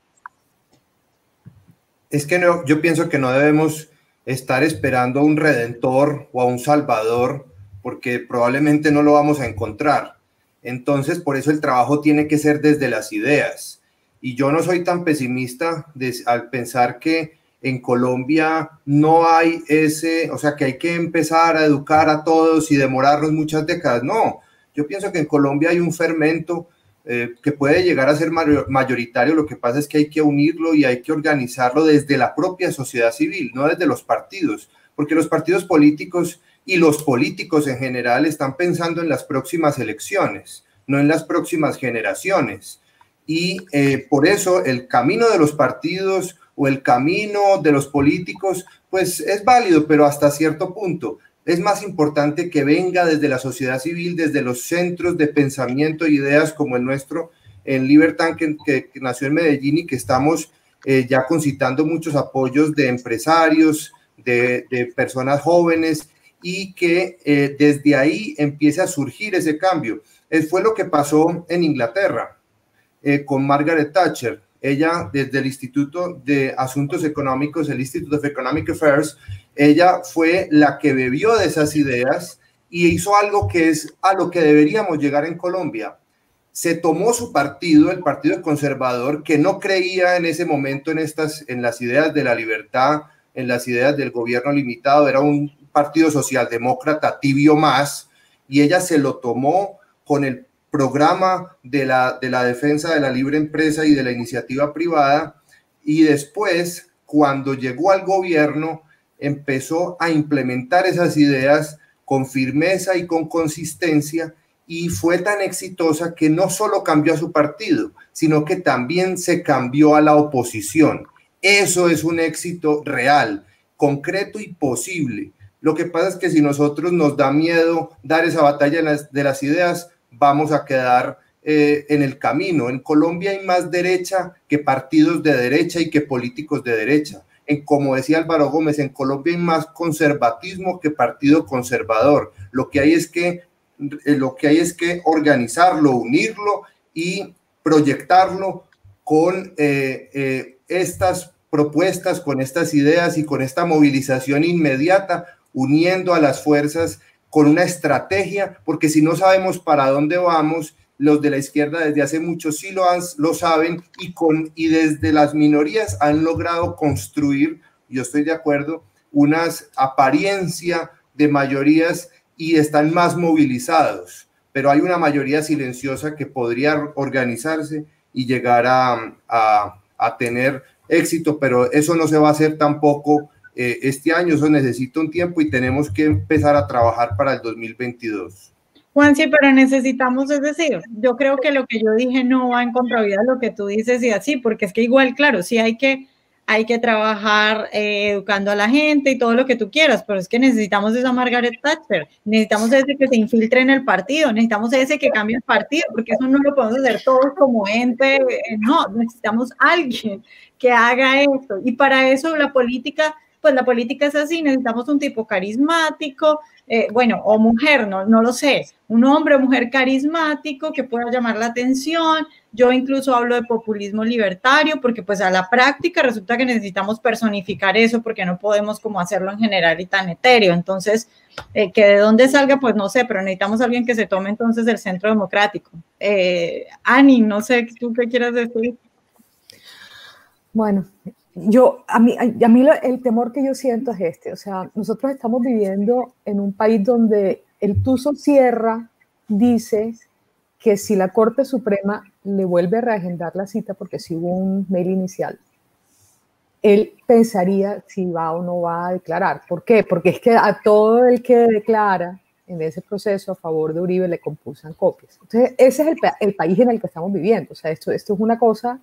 Es que no, yo pienso que no debemos estar esperando a un redentor o a un salvador, porque probablemente no lo vamos a encontrar. Entonces, por eso el trabajo tiene que ser desde las ideas. Y yo no soy tan pesimista al pensar que en Colombia no hay ese, o sea, que hay que empezar a educar a todos y demorarnos muchas décadas. No, yo pienso que en Colombia hay un fermento eh, que puede llegar a ser mayoritario, lo que pasa es que hay que unirlo y hay que organizarlo desde la propia sociedad civil, no desde los partidos, porque los partidos políticos y los políticos en general están pensando en las próximas elecciones, no en las próximas generaciones. Y eh, por eso el camino de los partidos o el camino de los políticos, pues es válido, pero hasta cierto punto. Es más importante que venga desde la sociedad civil, desde los centros de pensamiento e ideas como el nuestro en Libertad, que, nació en Medellín y que estamos eh, ya concitando muchos apoyos de empresarios, de, personas jóvenes y que eh, desde ahí empiece a surgir ese cambio. Es, fue lo que pasó en Inglaterra eh, con Margaret Thatcher. Ella, desde el Instituto de Asuntos Económicos, el Institute of Economic Affairs, ella fue la que bebió de esas ideas y hizo algo que es a lo que deberíamos llegar en Colombia, se tomó su partido, el Partido Conservador, que no creía en ese momento en, estas, en las ideas de la libertad, en las ideas del gobierno limitado, era un partido socialdemócrata tibio más, y ella se lo tomó con el programa de la, de la defensa de la libre empresa y de la iniciativa privada, y después, cuando llegó al gobierno, empezó a implementar esas ideas con firmeza y con consistencia, y fue tan exitosa que no solo cambió a su partido, sino que también se cambió a la oposición. Eso es un éxito real, concreto y posible. Lo que pasa es que si nosotros nos da miedo dar esa batalla de las ideas, vamos a quedar eh, en el camino. En Colombia hay más derecha que partidos de derecha y que políticos de derecha. En, como decía Álvaro Gómez, en Colombia hay más conservatismo que partido conservador. Lo que hay es que eh, lo que hay es que organizarlo, unirlo y proyectarlo con eh, estas propuestas, con estas ideas y con esta movilización inmediata, uniendo a las fuerzas con una estrategia, porque si no sabemos para dónde vamos, los de la izquierda desde hace mucho sí lo, saben y, con, y desde las minorías han logrado construir, yo estoy de acuerdo, unas apariencia de mayorías y están más movilizados, pero hay una mayoría silenciosa que podría organizarse y llegar a, a, tener éxito, pero eso no se va a hacer tampoco eh, este año, eso necesita un tiempo y tenemos que empezar a trabajar para el 2022. Juan, sí, pero necesitamos, es decir, yo creo que lo que yo dije no va en contravía de lo que tú dices y así, porque es que igual, claro, sí hay que hay que trabajar eh, educando a la gente y todo lo que tú quieras, pero es que necesitamos esa Margaret Thatcher, necesitamos ese que se infiltre en el partido, necesitamos ese que cambie el partido, porque eso no lo podemos hacer todos como ente, eh, no, necesitamos alguien que haga esto. Y para eso la política, pues la política es así, necesitamos un tipo carismático, eh, bueno, o mujer, no, no lo sé, un hombre o mujer carismático que pueda llamar la atención. Yo incluso hablo de populismo libertario porque pues a la práctica resulta que necesitamos personificar eso porque no podemos como hacerlo en general y tan etéreo. Entonces, eh, que de dónde salga, pues no sé, pero necesitamos a alguien que se tome entonces el centro democrático. Eh, Ani, no sé, ¿tú qué quieras decir? Bueno, yo, a mí, a mí el temor que yo siento es este, o sea, nosotros estamos viviendo en un país donde el Tuso Sierra dice que si la Corte Suprema le vuelve a reagendar la cita, porque si hubo un mail inicial, él pensaría si va o no va a declarar. ¿Por qué? Porque es que a todo el que declara en ese proceso a favor de Uribe le compulsan copias. Entonces, ese es el, el país en el que estamos viviendo. O sea, esto, esto es una cosa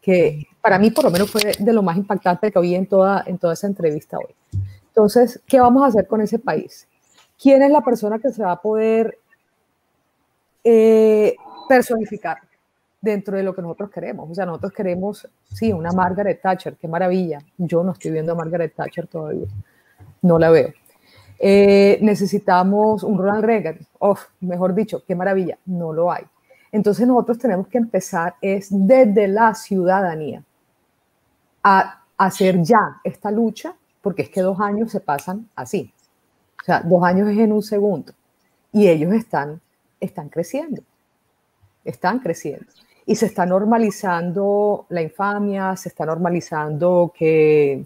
que para mí por lo menos fue de lo más impactante que oí en toda, en toda esa entrevista hoy. Entonces, ¿qué vamos a hacer con ese país? ¿Quién es la persona que se va a poder eh, personificar dentro de lo que nosotros queremos? O sea, nosotros queremos, sí, una Margaret Thatcher, qué maravilla. Yo no estoy viendo a Margaret Thatcher todavía, no la veo. Eh, necesitamos un Ronald Reagan, oh, mejor dicho, qué maravilla, no lo hay. Entonces nosotros tenemos que empezar es desde la ciudadanía a hacer ya esta lucha, porque es que dos años se pasan así. O sea, dos años es en un segundo. Y ellos están, están creciendo. Están creciendo. Y se está normalizando la infamia, se está normalizando que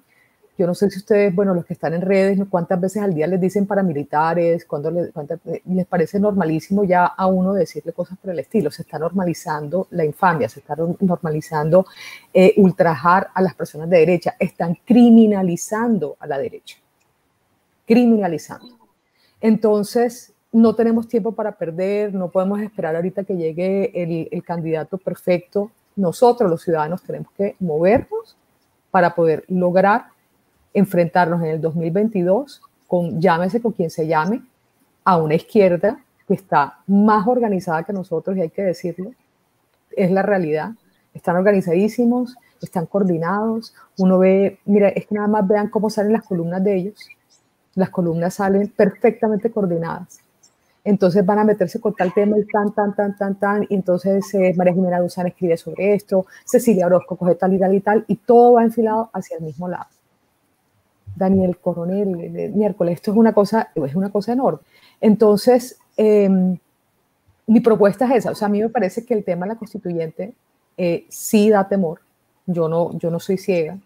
yo no sé si ustedes, bueno, los que están en redes, cuántas veces al día les dicen paramilitares, cuando les, les parece normalísimo ya a uno decirle cosas por el estilo. Se está normalizando la infamia, se está normalizando eh, ultrajar a las personas de derecha, están criminalizando a la derecha, criminalizando. Entonces, no tenemos tiempo para perder, no podemos esperar ahorita que llegue el, el candidato perfecto. Nosotros, los ciudadanos, tenemos que movernos para poder lograr enfrentarnos en el 2022 con, llámese con quien se llame, a una izquierda que está más organizada que nosotros, y hay que decirlo, es la realidad. Están organizadísimos, están coordinados. Uno ve, mira, es que nada más vean cómo salen las columnas de ellos. Las columnas salen perfectamente coordinadas. Entonces van a meterse con tal tema y tan, tan, tan, tan, tan. Y entonces eh, María Jimena Duzán escribe sobre esto, Cecilia Orozco coge tal y tal y tal, y todo va enfilado hacia el mismo lado. Daniel Coronel, miércoles, esto es una cosa, es una cosa enorme. Entonces, em, mi propuesta es esa. O sea, a mí me parece que el tema de la constituyente eh, sí da temor. Yo no, yo no soy ciega.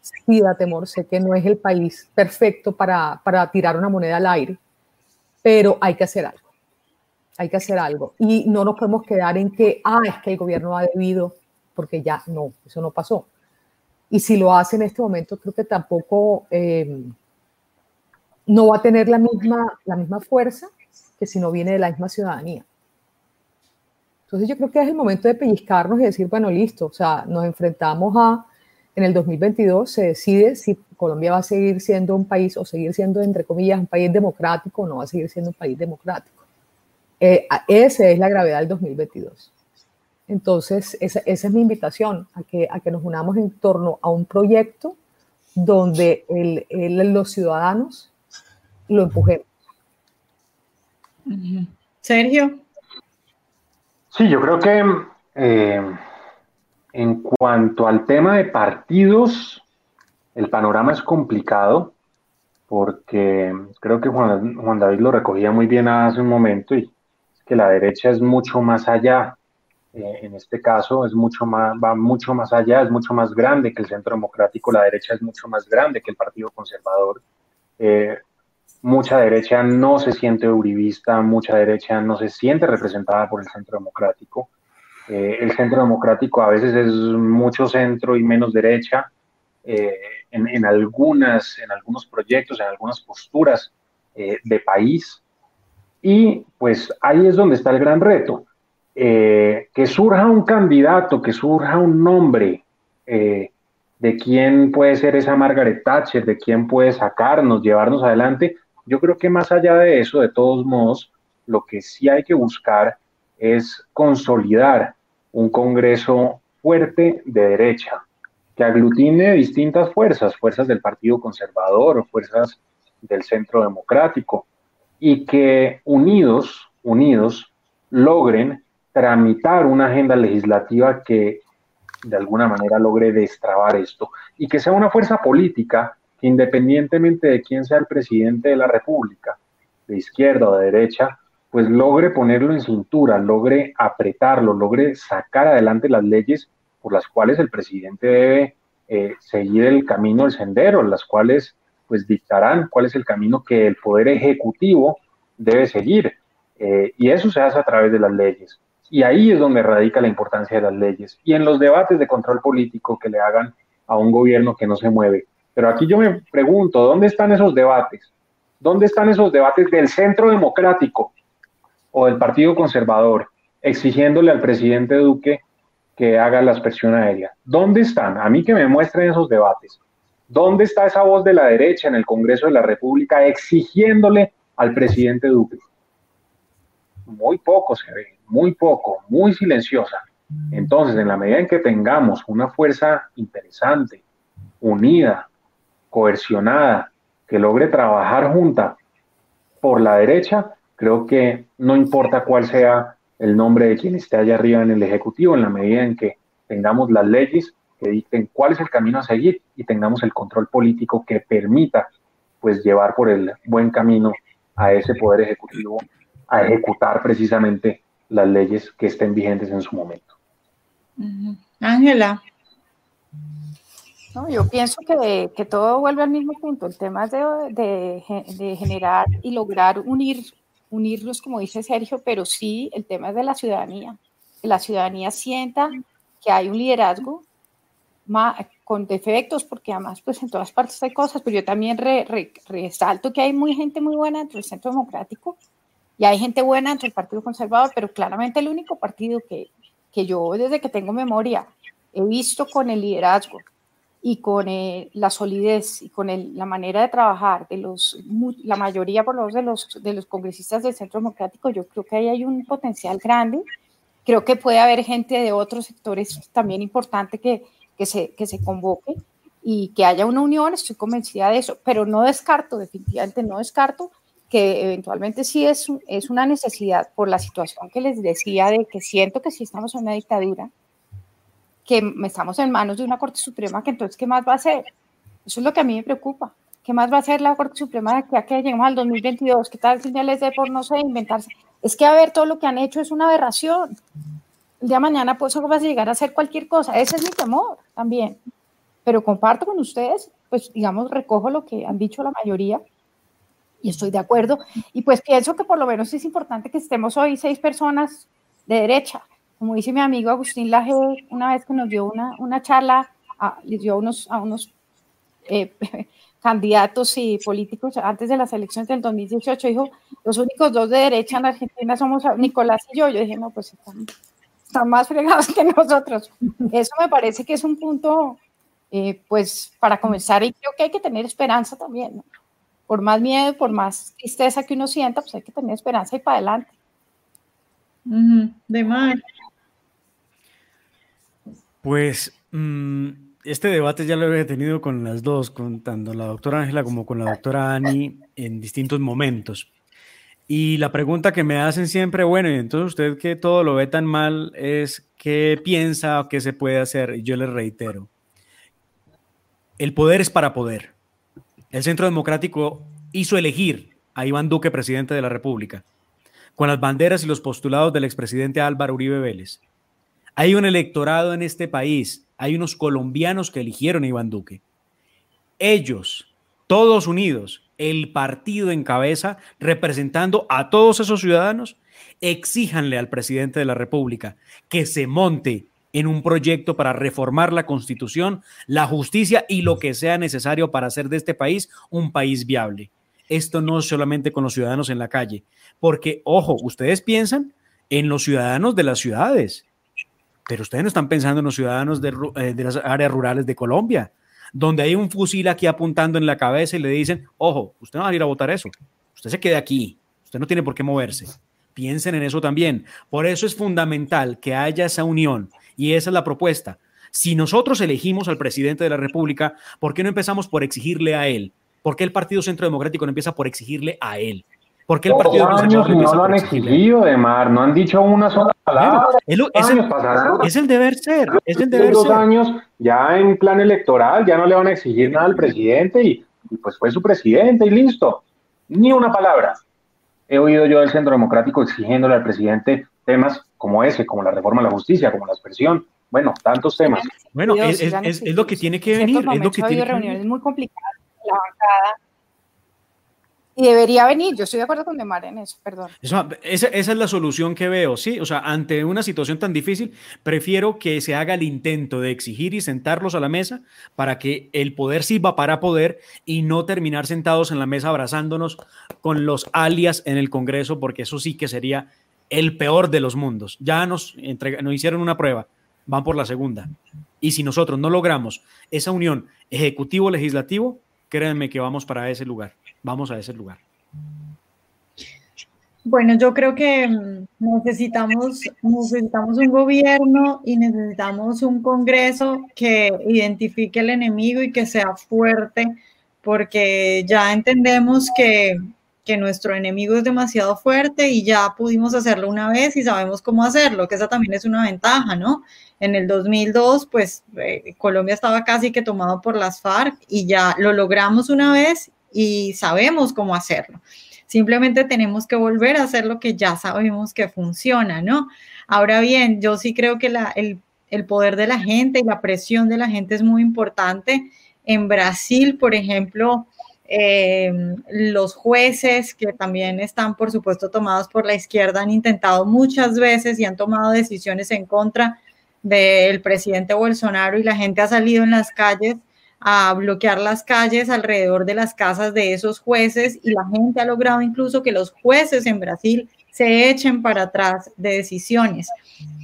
Sí da temor. Sé que no es el país perfecto para, para tirar una moneda al aire, pero hay que hacer algo. Hay que hacer algo. Y no nos podemos quedar en que, ah, es que el gobierno ha debido, porque ya no, eso no pasó. Y si lo hace en este momento, creo que tampoco em, no va a tener la misma, la misma fuerza que si no viene de la misma ciudadanía. Entonces yo creo que es el momento de pellizcarnos y decir, bueno, listo, o sea, nos enfrentamos a, en el 2022 se decide si Colombia va a seguir siendo un país o seguir siendo, entre comillas, un país democrático o no va a seguir siendo un país democrático. Eh, esa es la gravedad del 2022. Entonces, esa, esa, es mi invitación, a que, a que nos unamos en torno a un proyecto donde el, el, los ciudadanos lo empujemos. Sergio. Sí, yo creo que eh, en cuanto al tema de partidos, el panorama es complicado porque creo que Juan, Juan David lo recogía muy bien hace un momento y es que la derecha es mucho más allá. Eh, en este caso es mucho más, va mucho más allá, es mucho más grande que el centro democrático, la derecha es mucho más grande que el partido conservador. Eh, mucha derecha no se siente uribista, mucha derecha no se siente representada por el centro democrático. Eh, el centro democrático a veces es mucho centro y menos derecha eh, en, algunas, en algunos proyectos, en algunas posturas de país. Y pues ahí es donde está el gran reto. Que surja un candidato, que surja un nombre de quién puede ser esa Margaret Thatcher, de quién puede sacarnos, llevarnos adelante, yo creo que más allá de eso, de todos modos, lo que sí hay que buscar es consolidar un Congreso fuerte de derecha, que aglutine distintas fuerzas, fuerzas del Partido Conservador, fuerzas del Centro Democrático, y que unidos, unidos, logren tramitar una agenda legislativa que de alguna manera logre destrabar esto y que sea una fuerza política que independientemente de quién sea el presidente de la República, de izquierda o de derecha, pues logre ponerlo en cintura, logre apretarlo, logre sacar adelante las leyes por las cuales el presidente debe eh, seguir el camino, el sendero, las cuales pues dictarán cuál es el camino que el poder ejecutivo debe seguir. Eh, y eso se hace a través de las leyes. Y ahí es donde radica la importancia de las leyes. Y en los debates de control político que le hagan a un gobierno que no se mueve. Pero aquí yo me pregunto, ¿dónde están esos debates? ¿Dónde están esos debates del centro democrático o del Partido Conservador exigiéndole al presidente Duque que haga la aspersión aérea? ¿Dónde están? A mí que me muestren esos debates. ¿Dónde está esa voz de la derecha en el Congreso de la República exigiéndole al presidente Duque? Muy poco se ve, muy poco, muy silenciosa. Entonces, en la medida en que tengamos una fuerza interesante, unida, coercionada, que logre trabajar junta por la derecha, creo que no importa cuál sea el nombre de quien esté allá arriba en el Ejecutivo, en la medida en que tengamos las leyes que dicten cuál es el camino a seguir y tengamos el control político que permita pues llevar por el buen camino a ese poder ejecutivo a ejecutar precisamente las leyes que estén vigentes en su momento. Ángela. No, yo pienso que, que, todo vuelve al mismo punto. El tema es de, de, de, generar y lograr unir, unirlos, como dice Sergio, pero sí el tema es de la ciudadanía. Que la ciudadanía sienta que hay un liderazgo más, con defectos, porque además pues en todas partes hay cosas, pero yo también re, resalto que hay muy gente muy buena dentro del Centro Democrático y hay gente buena dentro del Partido Conservador, pero claramente el único partido que, que yo desde que tengo memoria he visto con el liderazgo y con eh, la solidez y con la manera de trabajar de los, la mayoría por lo menos de los, de los congresistas del Centro Democrático, yo creo que ahí hay un potencial grande. Creo que puede haber gente de otros sectores también importante que, que, se, que se convoque y que haya una unión, estoy convencida de eso, pero no descarto, definitivamente no descarto que eventualmente sí es, es una necesidad por la situación que les decía de que siento que sí estamos en una dictadura, que estamos en manos de una Corte Suprema, que entonces, ¿qué más va a hacer? Eso es lo que a mí me preocupa. ¿Qué más va a hacer la Corte Suprema de aquí a que lleguemos al 2022? ¿Qué tal si ya les dé por, no sé, inventarse? Es que, a ver, todo lo que han hecho es una aberración. El día de mañana, pues, eso va a llegar a hacer cualquier cosa. Ese es mi temor también. Pero comparto con ustedes, pues, digamos, recojo lo que han dicho la mayoría y estoy de acuerdo. Y pues pienso que por lo menos es importante que estemos hoy seis personas de derecha como dice mi amigo Agustín Laje, una vez que nos dio una, una charla, a, les dio unos, a unos eh, (laughs) candidatos y políticos antes de las elecciones del 2018, dijo, los únicos dos de derecha en Argentina somos Nicolás y yo. Yo dije, no, pues están, están más fregados (laughs) que nosotros. Eso me parece que es un punto, eh, pues, para comenzar, y creo que hay que tener esperanza también, Por más miedo, por más tristeza que uno sienta, pues hay que tener esperanza y para adelante. De más. Pues mm, este debate ya lo había tenido con las dos, con tanto la doctora Ángela como con la doctora Ani en distintos momentos. Y la pregunta que me hacen siempre, bueno, y entonces usted que todo lo ve tan mal, es qué piensa o qué se puede hacer. Y yo le reitero, el poder es para poder. El Centro Democrático hizo elegir a Iván Duque presidente de la República, con las banderas y los postulados del expresidente Álvaro Uribe Vélez. Hay un electorado en este país, hay unos colombianos que eligieron a Iván Duque. Ellos, todos unidos, el partido en cabeza, representando a todos esos ciudadanos, exíjanle al presidente de la República que se monte en un proyecto para reformar la constitución, la justicia y lo que sea necesario para hacer de este país un país viable. Esto no es solamente con los ciudadanos en la calle, porque, ojo, ustedes piensan en los ciudadanos de las ciudades, pero ustedes no están pensando en los ciudadanos eh, de, las áreas rurales de Colombia, donde hay un fusil aquí apuntando en la cabeza y le dicen, ojo, usted no va a ir a votar eso, usted se quede aquí, usted no tiene por qué moverse. Piensen en eso también. Por eso es fundamental que haya esa unión y esa es la propuesta. Si nosotros elegimos al presidente de la República, ¿por qué no empezamos por exigirle a él? ¿Por qué el Partido Centro Democrático no empieza por exigirle a él? ¿Por qué el partido años no lo han exigido, Mar, no han dicho una sola palabra. es, el, deber ser, es el deber dos años ya en plan electoral, ya no le van a exigir nada al presidente y, pues fue su presidente y listo. Ni una palabra. He oído yo del Centro Democrático exigiéndole al presidente temas como ese, como la reforma a la justicia, como la expresión, bueno, tantos temas. Bueno, es, lo que tiene que venir. Es lo que tiene reuniones muy complicadas, la bancada y debería venir, yo estoy de acuerdo con Demar en eso, perdón. esa, es la solución que veo, sí. O sea, ante una situación tan difícil, prefiero que se haga el intento de exigir y sentarlos a la mesa para que el poder sirva para poder y no terminar sentados en la mesa abrazándonos con los alias en el Congreso, porque eso sí que sería el peor de los mundos. Ya nos, nos hicieron una prueba, van por la segunda. Y si nosotros no logramos esa unión ejecutivo-legislativo, créanme que vamos para ese lugar vamos a ese lugar? Bueno, yo creo que mm, necesitamos, necesitamos un gobierno y necesitamos un Congreso que identifique el enemigo y que sea fuerte, porque ya entendemos que, que nuestro enemigo es demasiado fuerte y ya pudimos hacerlo una vez y sabemos cómo hacerlo, que esa también es una ventaja, ¿no? En el 2002, pues eh, Colombia estaba casi que tomado por las FARC y ya lo logramos una vez y sabemos cómo hacerlo. Simplemente tenemos que volver a hacer lo que ya sabemos que funciona, ¿no? Ahora bien, yo sí creo que el, poder de la gente y la presión de la gente es muy importante. En Brasil, por ejemplo, eh, los jueces que también están, por supuesto, tomados por la izquierda, han intentado muchas veces y han tomado decisiones en contra del presidente Bolsonaro y la gente ha salido en las calles a bloquear las calles alrededor de las casas de esos jueces y la gente ha logrado incluso que los jueces en Brasil se echen para atrás de decisiones.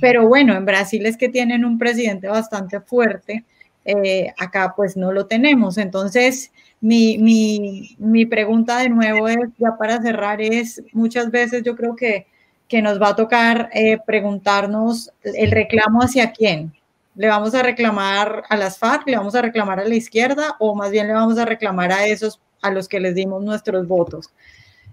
Pero bueno, en Brasil es que tienen un presidente bastante fuerte eh, acá pues no lo tenemos. Entonces, mi, mi, mi, pregunta de nuevo es, ya para cerrar, es muchas veces yo creo que, que nos va a tocar eh, preguntarnos el reclamo hacia quién. ¿Le vamos a reclamar a las FARC? ¿Le vamos a reclamar a la izquierda? ¿O más bien le vamos a reclamar a esos a los que les dimos nuestros votos?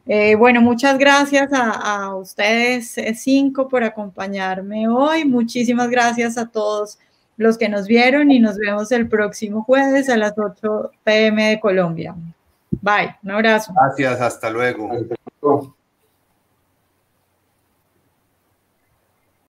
Eh, bueno, muchas gracias a, a ustedes cinco por acompañarme hoy. Muchísimas gracias a todos los que nos vieron y nos vemos el próximo jueves a las 8 pm de Colombia. Bye, un abrazo. Gracias, hasta luego.